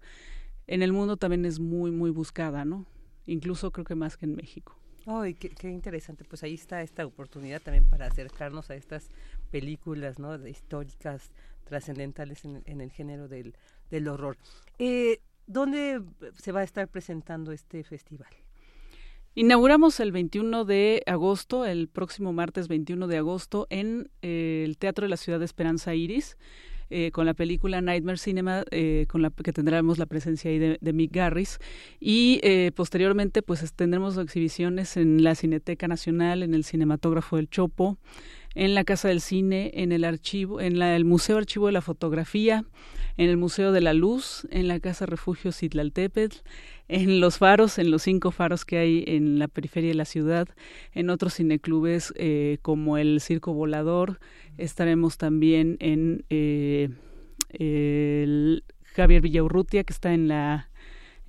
En el mundo también es muy, muy buscada, ¿no? Incluso creo que más que en México. ¡Ay, qué, interesante! Pues ahí está esta oportunidad también para acercarnos a estas películas, ¿no? históricas, trascendentales en, el género del, del horror. Eh, ¿Dónde se va a estar presentando este festival? Inauguramos el 21 de agosto, el próximo martes 21 de agosto, en eh, el Teatro de la Ciudad de Esperanza Iris. Eh, con la película Nightmare Cinema, eh, con la que tendremos la presencia ahí de, de Mick Garris. Y eh, posteriormente, pues tendremos exhibiciones en la Cineteca Nacional, en el Cinematógrafo del Chopo, en la Casa del Cine, en el archivo, en la, el Museo Archivo de la Fotografía, en el Museo de la Luz, en la Casa Refugio Citlaltépetl, en los faros, en los cinco faros que hay en la periferia de la ciudad, en otros cineclubes eh, como el Circo Volador, estaremos también en eh, el Javier Villaurrutia, que está en la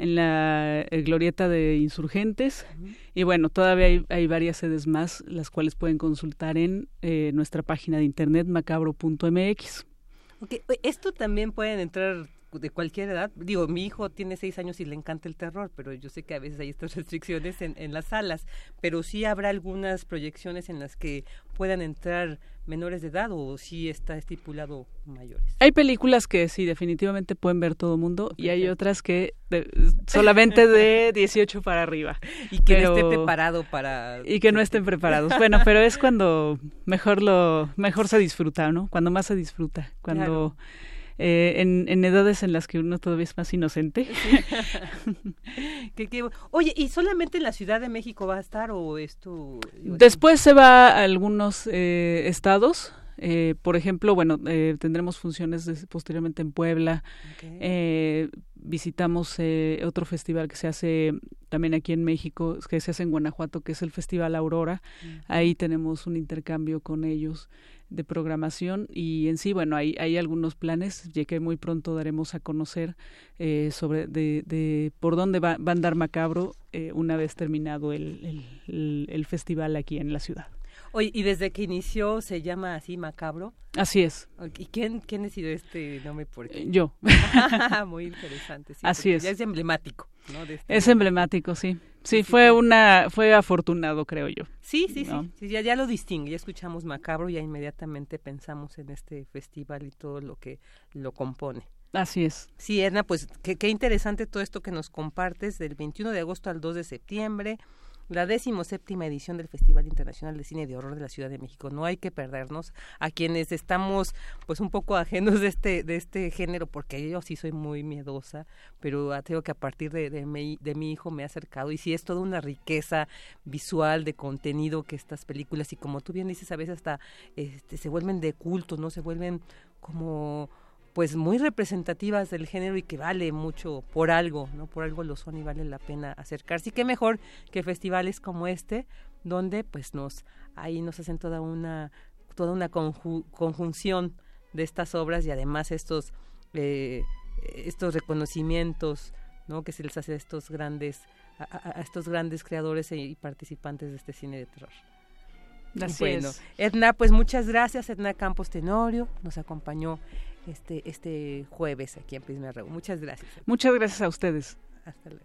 en la eh, glorieta de insurgentes y bueno todavía hay, hay, varias sedes más las cuales pueden consultar en nuestra página de internet macabro.mx Okay. Esto también pueden entrar de cualquier edad. Digo, mi hijo tiene seis años y le encanta el terror, pero yo sé que a veces hay estas (laughs) restricciones en, en las salas. Pero sí habrá algunas proyecciones en las que puedan entrar menores de edad o si está estipulado mayores. Hay películas que sí, definitivamente pueden ver todo el mundo y hay otras que solamente de (laughs) 18 para arriba. Y que no esté preparado para... Y que no estén preparados. Bueno, (laughs) pero es cuando mejor lo mejor se disfruta, ¿no? Cuando más se disfruta, cuando... Eh, en, edades en las que uno todavía es más inocente. (laughs) Oye, ¿y solamente en la Ciudad de México va a estar o esto? Después se va a algunos eh, estados. Eh, por ejemplo, bueno, tendremos funciones posteriormente en Puebla. visitamos otro festival que se hace también aquí en México, que se hace en Guanajuato, que es el Festival Aurora. Ahí tenemos un intercambio con ellos de programación y en sí, bueno, hay, hay algunos planes ya que muy pronto daremos a conocer eh, sobre de, de, por dónde va, va a andar Macabro eh, una vez terminado el, el, el, festival aquí en la ciudad. Oye, ¿y desde que inició se llama así Macabro? Así es. ¿Y quién, quién decidió este nombre? Por qué? Yo. (laughs) Muy interesante. Sí, así es. Ya es emblemático. ¿no? Este es emblemático, sí. Sí, fue una, fue afortunado, creo yo. Sí, sí, sí, ya, ya lo distingue, ya escuchamos Macabro y ya inmediatamente pensamos en este festival y todo lo que lo compone. Así es. Sí, Edna, pues qué, qué interesante todo esto que nos compartes del 21 de agosto al 2 de septiembre la séptima edición del Festival Internacional de Cine de Horror de la Ciudad de México. No hay que perdernos a quienes estamos pues un poco ajenos de este de este género porque yo sí soy muy miedosa, pero tengo que a partir de, de, mi, de mi hijo me he acercado y sí es toda una riqueza visual de contenido que estas películas y como tú bien dices a veces hasta este, se vuelven de culto, no se vuelven como pues muy representativas del género y que vale mucho por algo, ¿no? Por algo lo son y vale la pena acercarse. Y qué mejor que festivales como este, donde pues nos, ahí nos hacen toda una, toda una conjunción de estas obras y además estos, eh, estos reconocimientos, ¿no? Que se les hace a estos grandes, a, estos grandes creadores y participantes de este cine de terror. Así bueno, Edna, pues muchas gracias, Edna Campos Tenorio, nos acompañó este, este jueves aquí en Prisma RU. Muchas gracias. Muchas gracias a ustedes. Hasta luego.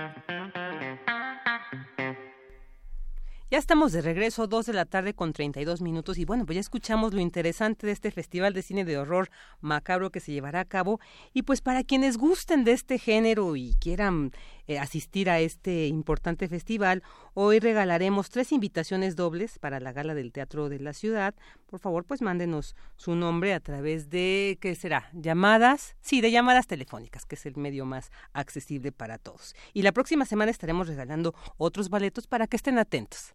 Ya estamos de regreso, dos de la tarde con 32 minutos y bueno, pues ya escuchamos lo interesante de este Festival de Cine de Horror Macabro que se llevará a cabo y pues para quienes gusten de este género y quieran eh, asistir a este importante festival, hoy regalaremos tres invitaciones dobles para la gala del Teatro de la Ciudad. Por favor, pues mándenos su nombre a través de, ¿qué será? ¿Llamadas? Sí, de llamadas telefónicas, que es el medio más accesible para todos. Y la próxima semana estaremos regalando otros boletos para que estén atentos.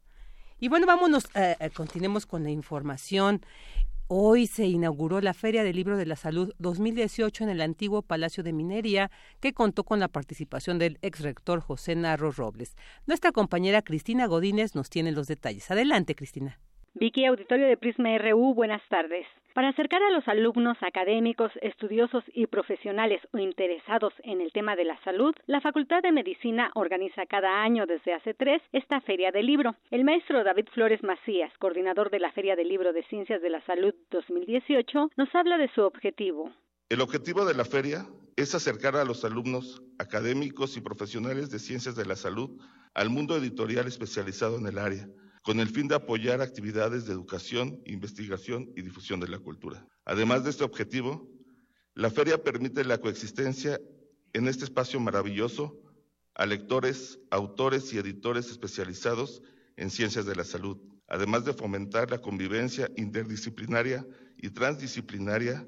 Y bueno, vámonos, eh, eh, continuemos con la información. Hoy se inauguró la Feria del Libro de la Salud 2018 en el antiguo Palacio de Minería, que contó con la participación del ex rector José Narro Robles. Nuestra compañera Cristina Godínez nos tiene los detalles. Adelante, Cristina. Vicky, auditorio de Prisma RU, buenas tardes. Para acercar a los alumnos académicos, estudiosos y profesionales o interesados en el tema de la salud, la Facultad de Medicina organiza cada año desde hace tres esta Feria del Libro. El maestro David Flores Macías, coordinador de la Feria del Libro de Ciencias de la Salud 2018, nos habla de su objetivo. El objetivo de la feria es acercar a los alumnos académicos y profesionales de ciencias de la salud al mundo editorial especializado en el área con el fin de apoyar actividades de educación, investigación y difusión de la cultura. Además de este objetivo, la feria permite la coexistencia en este espacio maravilloso a lectores, autores y editores especializados en ciencias de la salud, además de fomentar la convivencia interdisciplinaria y transdisciplinaria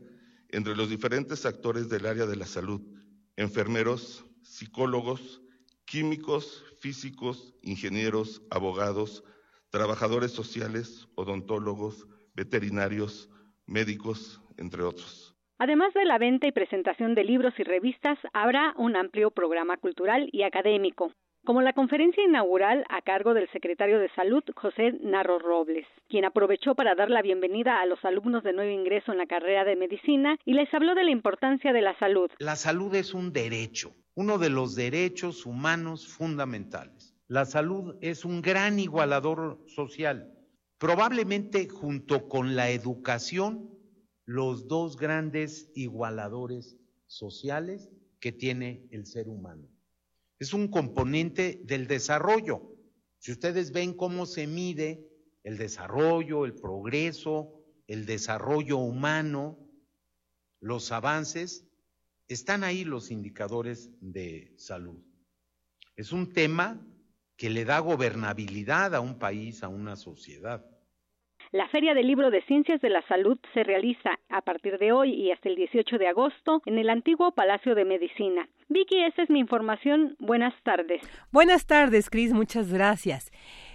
entre los diferentes actores del área de la salud, enfermeros, psicólogos, químicos, físicos, ingenieros, abogados, trabajadores sociales, odontólogos, veterinarios, médicos, entre otros. Además de la venta y presentación de libros y revistas, habrá un amplio programa cultural y académico, como la conferencia inaugural a cargo del secretario de Salud, José Narro Robles, quien aprovechó para dar la bienvenida a los alumnos de nuevo ingreso en la carrera de medicina y les habló de la importancia de la salud. La salud es un derecho, uno de los derechos humanos fundamentales. La salud es un gran igualador social, probablemente junto con la educación los dos grandes igualadores sociales que tiene el ser humano. Es un componente del desarrollo. Si ustedes ven cómo se mide el desarrollo, el progreso, el desarrollo humano, los avances, están ahí los indicadores de salud. Es un tema que le da gobernabilidad a un país, a una sociedad. La Feria del Libro de Ciencias de la Salud se realiza a partir de hoy y hasta el 18 de agosto en el antiguo Palacio de Medicina. Vicky, esa es mi información. Buenas tardes. Buenas tardes, Cris. Muchas gracias.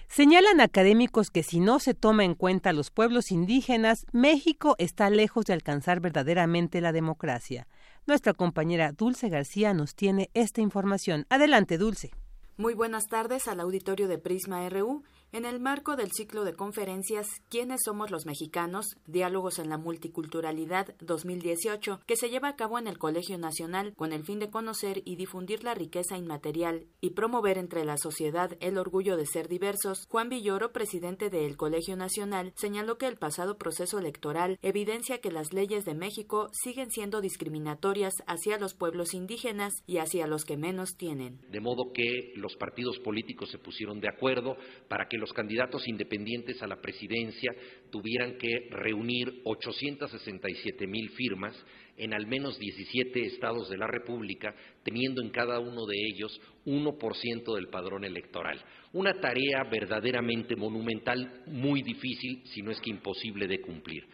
Señalan académicos que si no se toma en cuenta a los pueblos indígenas, México está lejos de alcanzar verdaderamente la democracia. Nuestra compañera Dulce García nos tiene esta información. Adelante, Dulce. Muy buenas tardes al auditorio de Prisma RU. En el marco del ciclo de conferencias ¿Quiénes somos los mexicanos? Diálogos en la Multiculturalidad 2018, que se lleva a cabo en el Colegio Nacional con el fin de conocer y difundir la riqueza inmaterial y promover entre la sociedad el orgullo de ser diversos, Juan Villoro, presidente del Colegio Nacional, señaló que el pasado proceso electoral evidencia que las leyes de México siguen siendo discriminatorias hacia los pueblos indígenas y hacia los que menos tienen. De modo que los partidos políticos se pusieron de acuerdo para que los candidatos independientes a la presidencia tuvieran que reunir 867 mil firmas en al menos 17 estados de la República, teniendo en cada uno de ellos 1% del padrón electoral. Una tarea verdaderamente monumental, muy difícil, si no es que imposible de cumplir.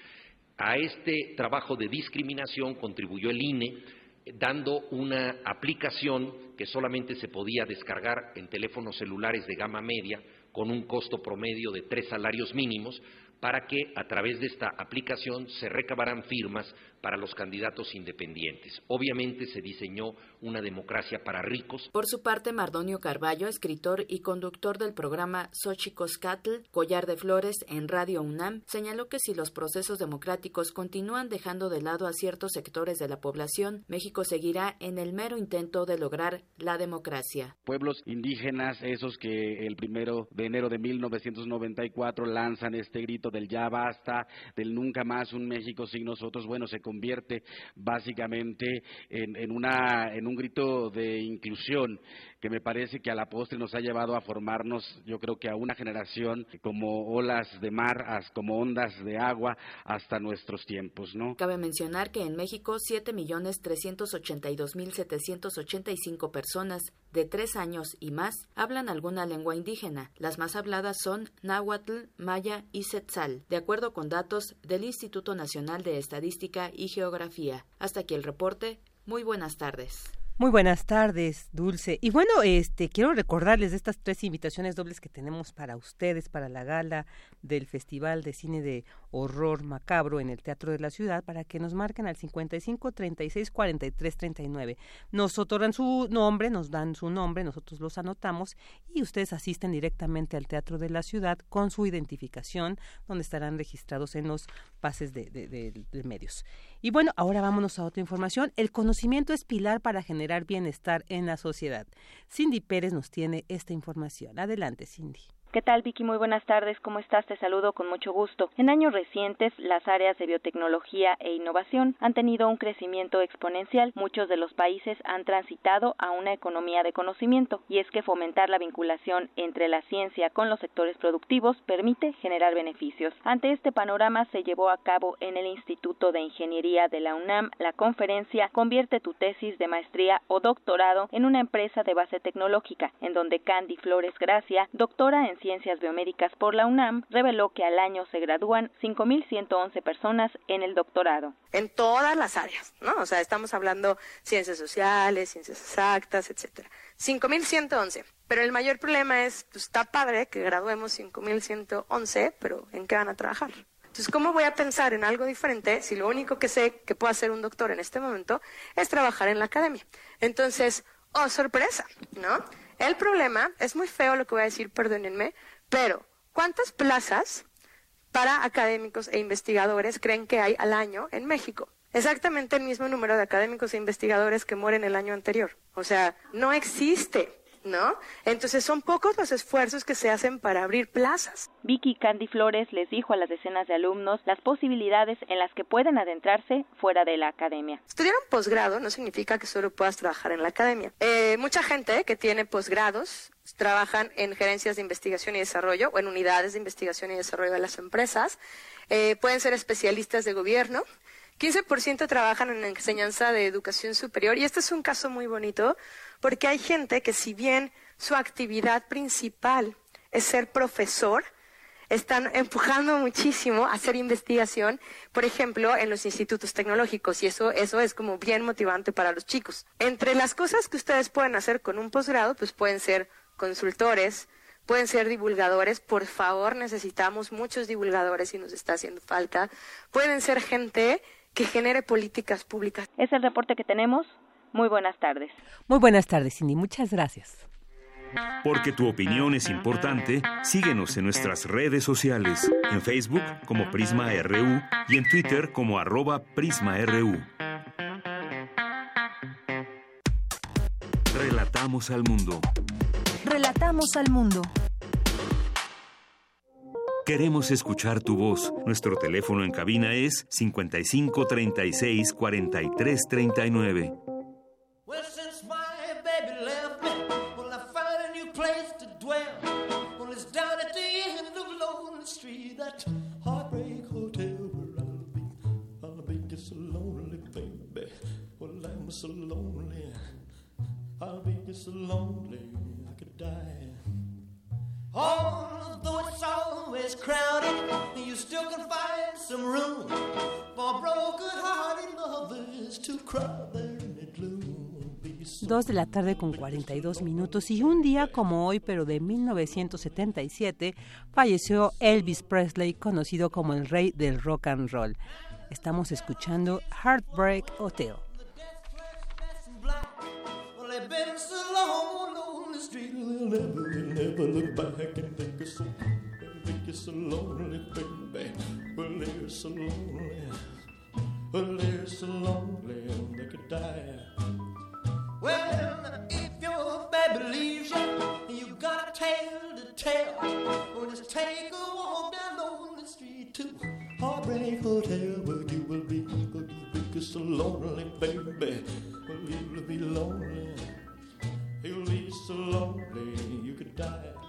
A este trabajo de discriminación contribuyó el INE, dando una aplicación que solamente se podía descargar en teléfonos celulares de gama media, con un costo promedio de tres salarios mínimos, para que a través de esta aplicación se recabaran firmas para los candidatos independientes. Obviamente se diseñó una democracia para ricos. Por su parte, Mardonio Carballo, escritor y conductor del programa Xochicoscatl, Collar de Flores en Radio UNAM, señaló que si los procesos democráticos continúan dejando de lado a ciertos sectores de la población, México seguirá en el mero intento de lograr la democracia. Pueblos indígenas, esos que el primero de enero de 1994 lanzan este grito del ya basta, del nunca más un México sin nosotros, bueno, se convierte básicamente en, una, en un grito de inclusión que me parece que a la postre nos ha llevado a formarnos, yo creo que a una generación como olas de mar, como ondas de agua hasta nuestros tiempos, ¿no? Cabe mencionar que en México 7.382.785 personas de tres años y más hablan alguna lengua indígena. Las más habladas son náhuatl, maya y setzal, de acuerdo con datos del Instituto Nacional de Estadística y Geografía. Hasta aquí el reporte. Muy buenas tardes. Muy buenas tardes, Dulce. Y bueno, este quiero recordarles de estas tres invitaciones dobles que tenemos para ustedes para la gala del Festival de Cine de Horror Macabro en el Teatro de la Ciudad para que nos marquen al 55 36 43 39. Nos otorgan su nombre, nos dan su nombre, nosotros los anotamos y ustedes asisten directamente al Teatro de la Ciudad con su identificación, donde estarán registrados en los pases de, de medios. Y bueno, ahora vámonos a otra información. El conocimiento es pilar para generar bienestar en la sociedad. Cindy Pérez nos tiene esta información. Adelante, Cindy. ¿Qué tal, Vicky? Muy buenas tardes. ¿Cómo estás? Te saludo con mucho gusto. En años recientes, las áreas de biotecnología e innovación han tenido un crecimiento exponencial. Muchos de los países han transitado a una economía de conocimiento, y es que fomentar la vinculación entre la ciencia con los sectores productivos permite generar beneficios. Ante este panorama se llevó a cabo en el Instituto de Ingeniería de la UNAM la conferencia Convierte tu tesis de maestría o doctorado en una empresa de base tecnológica, en donde Candy Flores Gracia, doctora en Ciencias Biomédicas por la UNAM, reveló que al año se gradúan 5.111 personas en el doctorado. En todas las áreas, ¿no? O sea, estamos hablando ciencias sociales, ciencias exactas, etcétera. 5.111. Pero el mayor problema es, pues está padre que graduemos 5.111, pero ¿en qué van a trabajar? Entonces, ¿cómo voy a pensar en algo diferente si lo único que sé que puede hacer un doctor en este momento es trabajar en la academia? Entonces, oh, sorpresa, ¿no? El problema, es muy feo lo que voy a decir, perdónenme, pero ¿cuántas plazas para académicos e investigadores creen que hay al año en México? Exactamente el mismo número de académicos e investigadores que mueren el año anterior. O sea, no existe. ¿No? Entonces son pocos los esfuerzos que se hacen para abrir plazas. Vicky Candy Flores les dijo a las decenas de alumnos las posibilidades en las que pueden adentrarse fuera de la academia. Estudiar un posgrado no significa que solo puedas trabajar en la academia. Eh, mucha gente que tiene posgrados trabajan en gerencias de investigación y desarrollo o en unidades de investigación y desarrollo de las empresas. Eh, pueden ser especialistas de gobierno. 15% trabajan en enseñanza de educación superior y este es un caso muy bonito porque hay gente que si bien su actividad principal es ser profesor, están empujando muchísimo a hacer investigación, por ejemplo, en los institutos tecnológicos, y eso, eso es como bien motivante para los chicos. Entre las cosas que ustedes pueden hacer con un posgrado, pues pueden ser consultores, pueden ser divulgadores, por favor, necesitamos muchos divulgadores y nos está haciendo falta, pueden ser gente que genere políticas públicas. Es el reporte que tenemos. Muy buenas tardes. Muy buenas tardes, Cindy. Muchas gracias. Porque tu opinión es importante, síguenos en nuestras redes sociales, en Facebook como Prisma RU y en Twitter como arroba PrismaRU. Relatamos al mundo. Relatamos al mundo. Queremos escuchar tu voz. Nuestro teléfono en cabina es 55 36 so lonely. I'll be just so lonely, I could die. Crowded, you still can find some room for broken-hearted lovers to cry there in the gloom. Dos de la tarde con 42 minutos y un día como hoy, pero de 1977, falleció Elvis Presley, conocido como el rey del rock and roll. Estamos escuchando Heartbreak Hotel. Been so long on the street, they'll never, they'll never look back and think it's so, think it's so lonely, baby. Well, they're so lonely, well, they're so lonely, they could die. Well, if your baby leaves you, you got a tale to tell. Well, just take a walk down lonely street to Heartbreak Hotel, where you will be, where you will so lonely, baby. Well, you'll be lonely. You'll be so lonely you could die.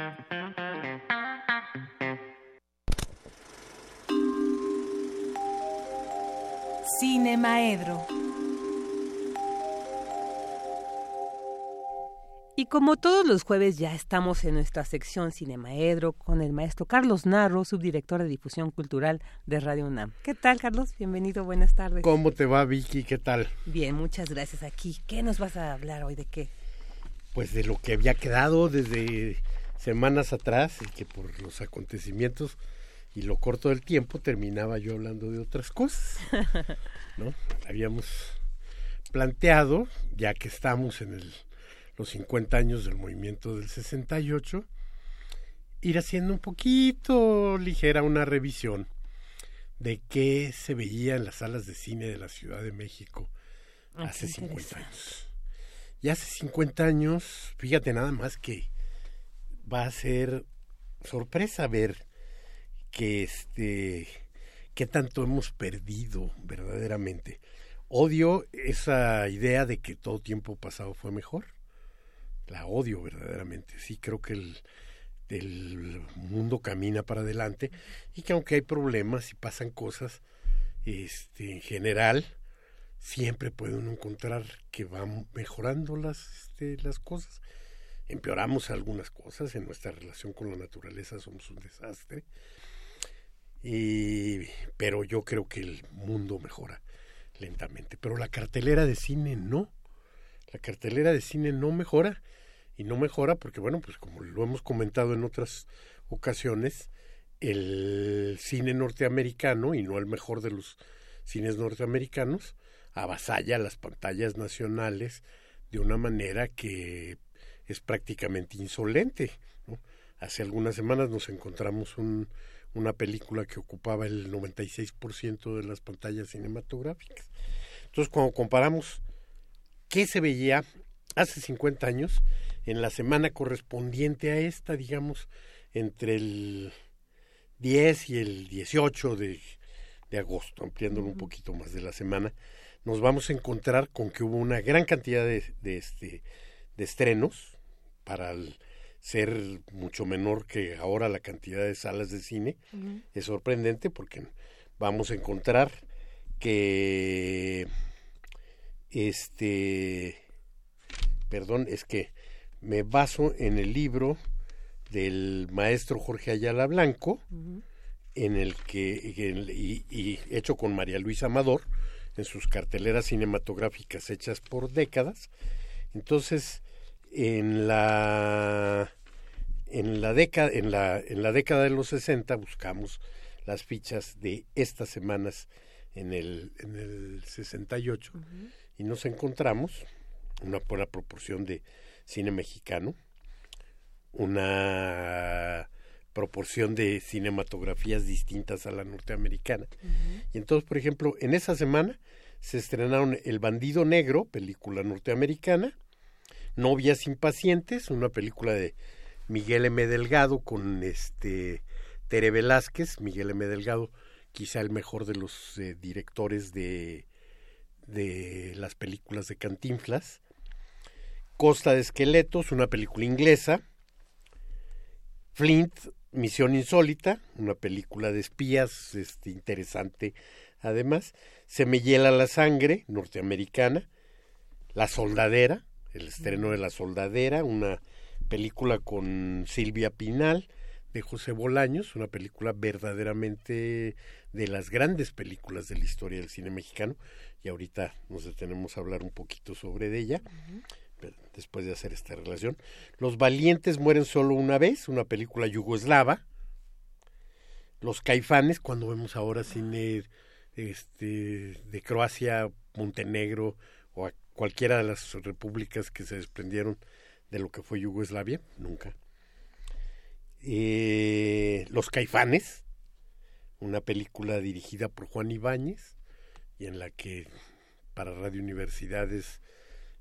Cine Maedro. Y como todos los jueves ya estamos en nuestra sección Cinemaedro con el maestro Carlos Narro, subdirector de difusión cultural de Radio UNAM. ¿Qué tal, Carlos? Bienvenido, buenas tardes. ¿Cómo te va, Vicky? ¿Qué tal? Bien, muchas gracias aquí. ¿Qué nos vas a hablar hoy? ¿De qué? Pues de lo que había quedado desde semanas atrás y que por los acontecimientos y lo corto del tiempo terminaba yo hablando de otras cosas. (laughs) ¿no? Habíamos planteado, ya que estamos en el los 50 años del movimiento del 68, ir haciendo un poquito ligera una revisión de qué se veía en las salas de cine de la Ciudad de México Ah, hace qué 50 años. Y hace 50 años, fíjate nada más que va a ser sorpresa ver que este qué tanto hemos perdido verdaderamente. Odio esa idea de que todo tiempo pasado fue mejor la odio verdaderamente. Sí creo que el, el mundo camina para adelante y que aunque hay problemas y pasan cosas, este, en general, siempre puede uno encontrar que van mejorando las, este, las cosas. Empeoramos algunas cosas en nuestra relación con la naturaleza, somos un desastre. Y, pero yo creo que el mundo mejora lentamente. Pero la cartelera de cine no. La cartelera de cine no mejora y no mejora porque, bueno, pues como lo hemos comentado en otras ocasiones, el cine norteamericano, y no el mejor de los cines norteamericanos, avasalla las pantallas nacionales de una manera que es prácticamente insolente. ¿no? Hace algunas semanas nos encontramos un, una película que ocupaba el 96% de las pantallas cinematográficas. Entonces, cuando comparamos qué se veía hace 50 años, en la semana correspondiente a esta, digamos, entre el 10 y el 18 de, de agosto, ampliándolo un poquito más de la semana, nos vamos a encontrar con que hubo una gran cantidad de, de este, de estrenos para el, ser mucho menor que ahora la cantidad de salas de cine. Es sorprendente porque vamos a encontrar que este perdón, es que me baso en el libro del maestro Jorge Ayala Blanco, en el que y, y hecho con María Luisa Amador en sus carteleras cinematográficas hechas por décadas. Entonces, en la en la década en la en la década de los 60 buscamos las fichas de estas semanas en el en el 68 y nos encontramos una buena proporción de cine mexicano, una proporción de cinematografías distintas a la norteamericana. Y entonces, por ejemplo, en esa semana se estrenaron El Bandido Negro, película norteamericana, Novias Impacientes, una película de Miguel M. Delgado con este Tere Velázquez, Miguel M. Delgado, quizá el mejor de los eh, directores de, de las películas de Cantinflas. Costa de Esqueletos, una película inglesa. Flint, Misión Insólita, una película de espías este, interesante además. Se me hiela la sangre, norteamericana. La Soldadera, el estreno de La Soldadera, una película con Silvia Pinal de José Bolaños, una película verdaderamente de las grandes películas de la historia del cine mexicano y ahorita nos detenemos a hablar un poquito sobre ella después de hacer esta relación. Los valientes mueren solo una vez, una película yugoslava. Los caifanes, cuando vemos ahora cine este, de Croacia, Montenegro o cualquiera de las repúblicas que se desprendieron de lo que fue Yugoslavia, nunca. Eh, Los caifanes, una película dirigida por Juan Ibáñez y en la que para Radio Universidad es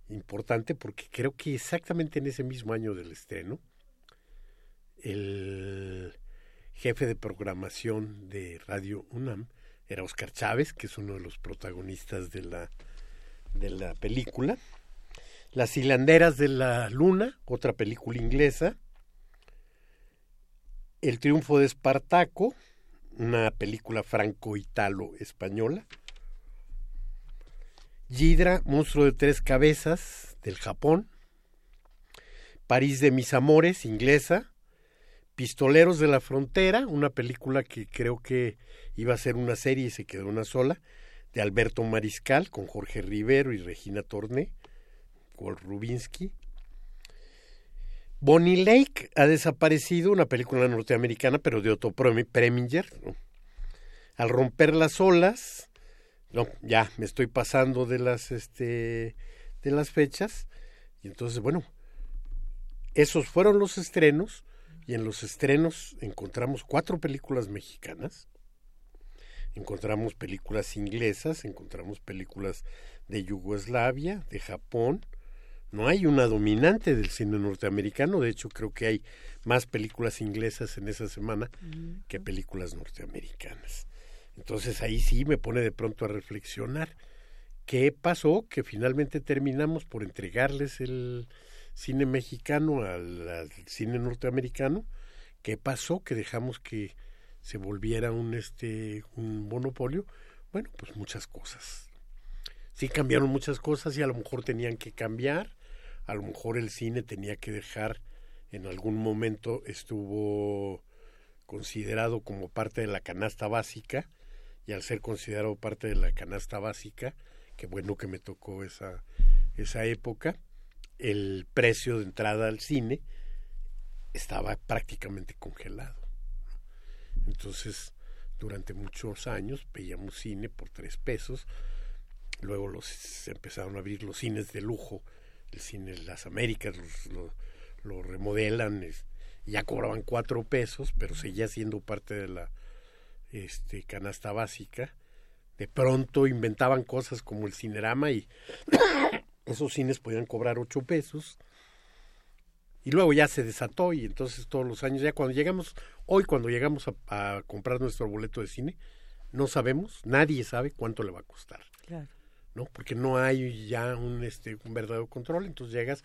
importante porque creo que exactamente en ese mismo año del estreno, el jefe de programación de Radio UNAM era Oscar Chávez, que es uno de los protagonistas de la, de la película. Las hilanderas de la luna, otra película inglesa. El triunfo de Espartaco, una película franco-italo-española. Yidra, monstruo de tres cabezas, del Japón. París de mis amores, inglesa. Pistoleros de la Frontera, una película que creo que iba a ser una serie y se quedó una sola, de Alberto Mariscal, con Jorge Rivero y Regina Torné, Walt Rubinsky. Bonnie Lake ha desaparecido, una película norteamericana, pero de Otto Preminger. Al romper las olas, no, ya me estoy pasando de las, este, de las fechas. Y entonces, bueno, esos fueron los estrenos y en los estrenos encontramos cuatro películas mexicanas, encontramos películas inglesas, encontramos películas de Yugoslavia, de Japón. No hay una dominante del cine norteamericano, de hecho creo que hay más películas inglesas en esa semana que películas norteamericanas. Entonces ahí sí me pone de pronto a reflexionar qué pasó que finalmente terminamos por entregarles el, cine mexicano al, cine norteamericano, ¿qué pasó? Que dejamos que se volviera un este un monopolio. Bueno, pues muchas cosas. Sí cambiaron muchas cosas y a lo mejor tenían que cambiar, a lo mejor el cine tenía que dejar en algún momento estuvo considerado como parte de la canasta básica y al ser considerado parte de la canasta básica, qué bueno que me tocó esa esa época, el precio de entrada al cine estaba prácticamente congelado. Entonces, durante muchos años veíamos cine por tres pesos, luego los empezaron a abrir los cines de lujo, el cine de las Américas lo, remodelan, ya cobraban cuatro pesos, pero seguía siendo parte de la este, canasta básica. De pronto inventaban cosas como el cinerama y (coughs) esos cines podían cobrar ocho pesos y luego ya se desató y entonces todos los años ya cuando llegamos hoy cuando llegamos a, comprar nuestro boleto de cine no sabemos nadie sabe cuánto le va a costar. No porque no hay ya un este un verdadero control. Entonces llegas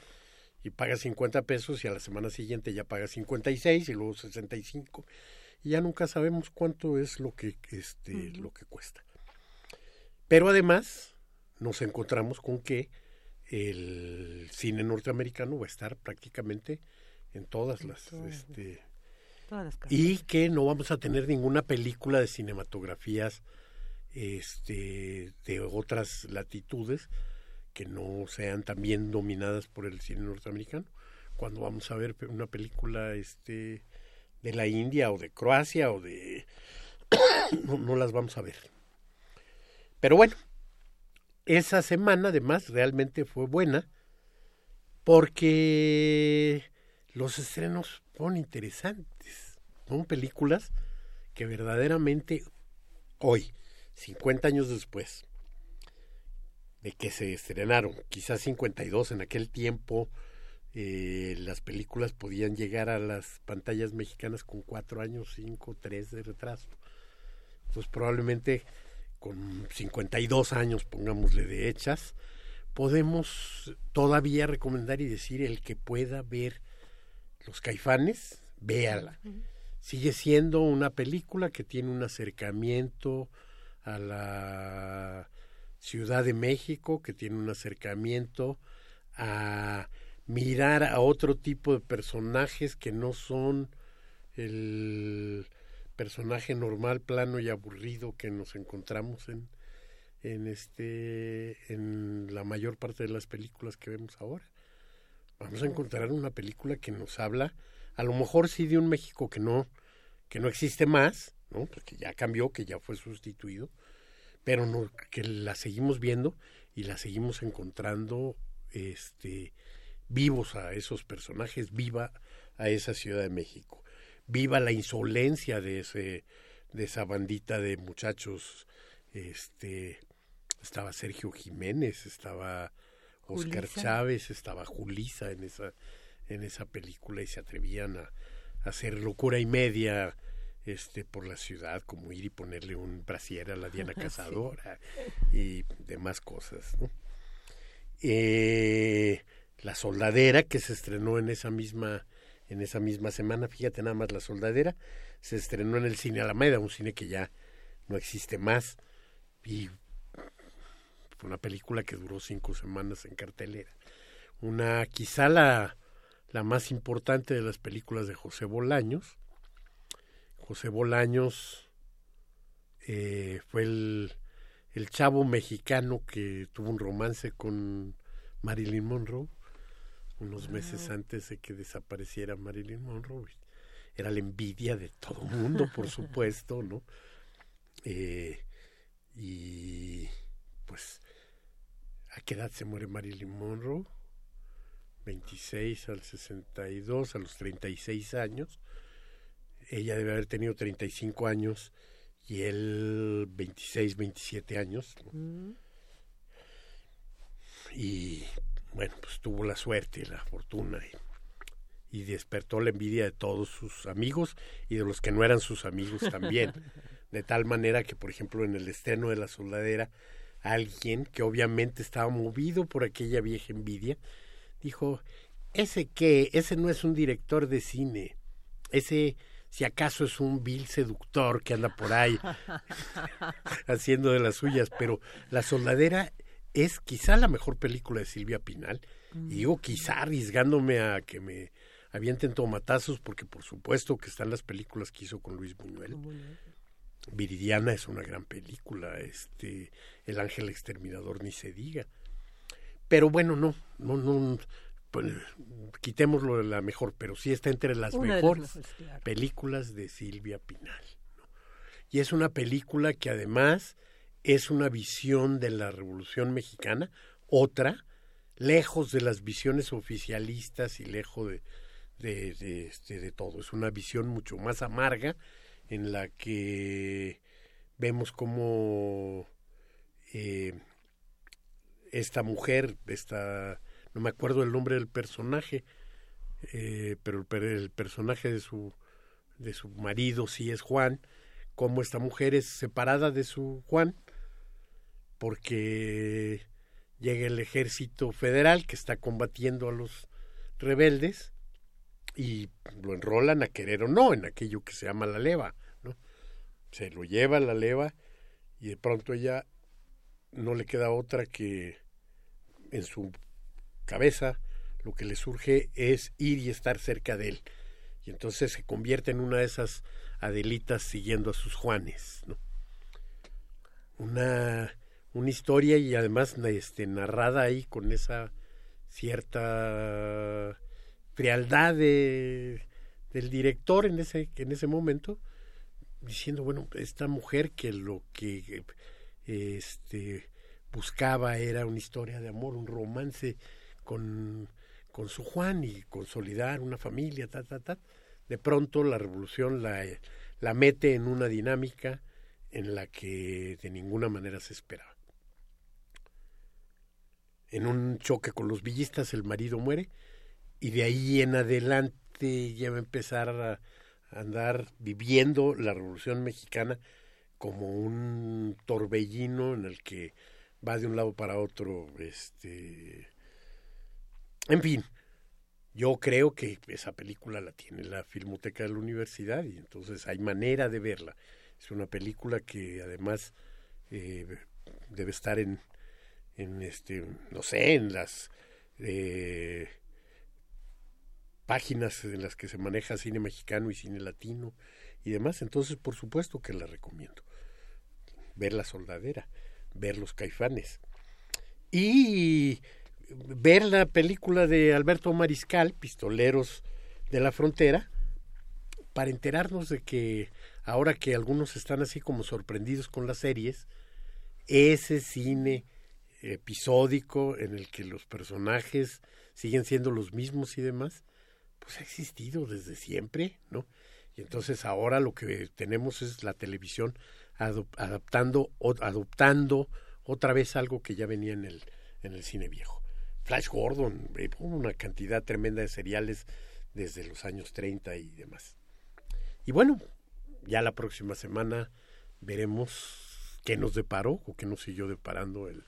y pagas 50 pesos y a la semana siguiente ya pagas 56 y luego 65 y ya nunca sabemos cuánto es lo que este lo que cuesta. Pero además nos encontramos con que el cine norteamericano va a estar prácticamente en todas las este y que no vamos a tener ninguna película de cinematografías este de otras latitudes que no sean también dominadas por el cine norteamericano. Cuando vamos a ver una película este de la India o de Croacia o de (coughs) no, no las vamos a ver. Pero bueno esa semana además realmente fue buena porque los estrenos fueron interesantes. Son películas que verdaderamente hoy, 50 años después de que se estrenaron, quizás 52 en aquel tiempo, eh, las películas podían llegar a las pantallas mexicanas con cuatro años, cinco, tres de retraso. Entonces probablemente con 52 años, pongámosle de hechas, podemos todavía recomendar y decir el que pueda ver Los Caifanes, véala. Sigue siendo una película que tiene un acercamiento a la Ciudad de México, que tiene un acercamiento a mirar a otro tipo de personajes que no son el personaje normal, plano y aburrido que nos encontramos en, en este en la mayor parte de las películas que vemos ahora. Vamos a encontrar una película que nos habla, a lo mejor sí de un México que no que no existe más, ¿no? Porque ya cambió, que ya fue sustituido, pero no que la seguimos viendo y la seguimos encontrando este vivos a esos personajes, viva a esa Ciudad de México viva la insolencia de ese de esa bandita de muchachos este estaba Sergio Jiménez estaba Oscar Chávez estaba Julisa en esa en esa película y se atrevían a, hacer locura y media este por la ciudad, como ir y ponerle un brasier a la Diana (laughs) Cazadora y demás cosas, ¿no? Eh, la soldadera que se estrenó en esa misma en esa misma semana, fíjate nada más la soldadera, se estrenó en el cine Alameda, un cine que ya no existe más y fue una película que duró cinco semanas en cartelera. Una quizá la, la más importante de las películas de José Bolaños. José Bolaños eh, fue el, el chavo mexicano que tuvo un romance con Marilyn Monroe unos meses antes de que desapareciera Marilyn Monroe. Era la envidia de todo el mundo, por supuesto, ¿no? Eh, y pues, ¿a qué edad se muere Marilyn Monroe? 26 al 62, a los 36 años. Ella debe haber tenido 35 años y él 26, 27 años. ¿no? Y bueno, pues tuvo la suerte y la fortuna y, y, despertó la envidia de todos sus amigos y de los que no eran sus amigos (laughs) también. de tal manera que, por ejemplo, en el estreno de La Soldadera, alguien que obviamente estaba movido por aquella vieja envidia, dijo, ese qué, ese no es un director de cine, ese si acaso es un vil seductor que anda por ahí (laughs) (laughs) haciendo de las suyas, pero La Soldadera es quizá la mejor película de Silvia Pinal. Y digo quizá arriesgándome a que me avienten tomatazos, porque por supuesto que están las películas que hizo con Luis Buñuel. Viridiana es una gran película, este, El Ángel Exterminador ni se diga. Pero bueno, no, no, no, pues, quitémoslo de la mejor, pero sí está entre las Una de las mejores mejores, claro. películas de Silvia Pinal. ¿no? Y es una película que además es una visión de la Revolución Mexicana, otra, lejos de las visiones oficialistas y lejos de, de, de, este, todo. Es una visión mucho más amarga en la que vemos cómo eh, esta mujer, esta, no me acuerdo el nombre del personaje, eh, pero el, el personaje de su, de su marido sí es Juan, cómo esta mujer es separada de su Juan, porque llega el ejército federal que está combatiendo a los rebeldes y lo enrolan a querer o no en aquello que se llama la leva, ¿no? Se lo lleva la leva y de pronto ella no le queda otra que en su cabeza lo que le surge es ir y estar cerca de él. Y entonces se convierte en una de esas Adelitas siguiendo a sus Juanes, ¿no? Una, una historia y además este, narrada ahí con esa cierta frialdad de, del director en ese, en ese momento, diciendo, bueno, esta mujer que lo que este, buscaba era una historia de amor, un romance con, con su Juan y consolidar una familia, ta, ta, ta. De pronto la revolución la, la mete en una dinámica en la que de ninguna manera se esperaba. En un choque con los villistas el marido muere y de ahí en adelante ya va a empezar a andar viviendo la revolución mexicana como un torbellino en el que va de un lado para otro este en fin yo creo que esa película la tiene la filmoteca de la universidad y entonces hay manera de verla. Es una película que además eh, debe estar en en este no sé en las eh, páginas en las que se maneja cine mexicano y cine latino y demás. Entonces por supuesto que la recomiendo. Ver la soldadera ver los caifanes y ver la película de Alberto Mariscal Pistoleros de la Frontera para enterarnos de que ahora que algunos están así como sorprendidos con las series ese cine episódico en el que los personajes siguen siendo los mismos y demás, pues ha existido desde siempre, ¿no? Y entonces ahora lo que tenemos es la televisión adaptando, adoptando otra vez algo que ya venía en el, en el cine viejo. Flash Gordon, una cantidad tremenda de seriales desde los años 30 y demás. Y bueno, ya la próxima semana veremos qué nos deparó o qué nos siguió deparando el,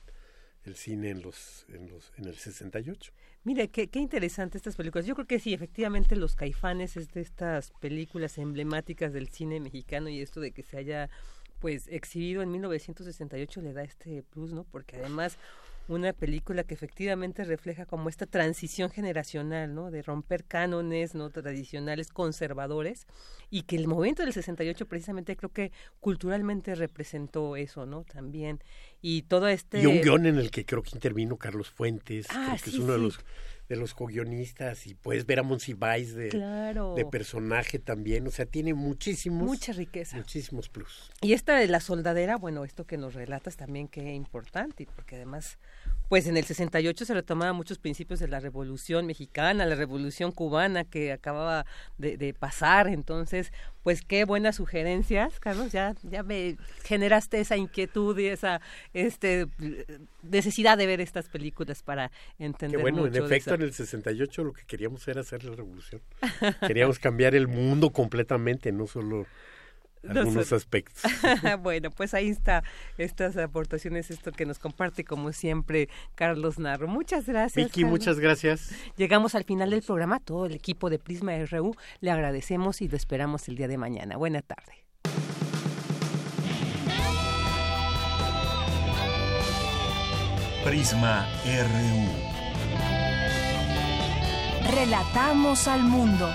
el cine en los, en los en el 68. Mire, qué, qué interesante estas películas. Yo creo que sí, efectivamente Los Caifanes es de estas películas emblemáticas del cine mexicano y esto de que se haya pues exhibido en 1968 le da este plus, ¿no? Porque además una película que efectivamente refleja como esta transición generacional, ¿no? De romper cánones, ¿no? Tradicionales, conservadores, y que el momento del 68 precisamente creo que culturalmente representó eso, ¿no? También. Y todo este... Y un guion en el que creo que intervino Carlos Fuentes, Ah, creo que es uno de los de los co-guionistas y puedes ver a Monsiváis de, Claro. de personaje también, o sea, tiene muchísimos Mucha riqueza. muchísimos plus. Y esta de la soldadera, bueno, esto que nos relatas también qué importante, porque además, pues en el 68 se retomaban muchos principios de la Revolución Mexicana, la Revolución Cubana que acababa de, de pasar, entonces, pues qué buenas sugerencias, Carlos, ya, ya me generaste esa inquietud y esa este necesidad de ver estas películas para entender Que bueno, en mucho efecto en el 68 lo que queríamos era hacer la revolución. Queríamos cambiar el mundo completamente, no solo (laughs) algunos aspectos. (laughs) bueno, pues ahí está estas aportaciones, esto que nos comparte como siempre Carlos Narro. Muchas gracias. Vicky, Carlos. muchas gracias. Llegamos al final del programa. Todo el equipo de Prisma RU le agradecemos y lo esperamos el día de mañana. Buena tarde. Prisma RU. Relatamos al mundo.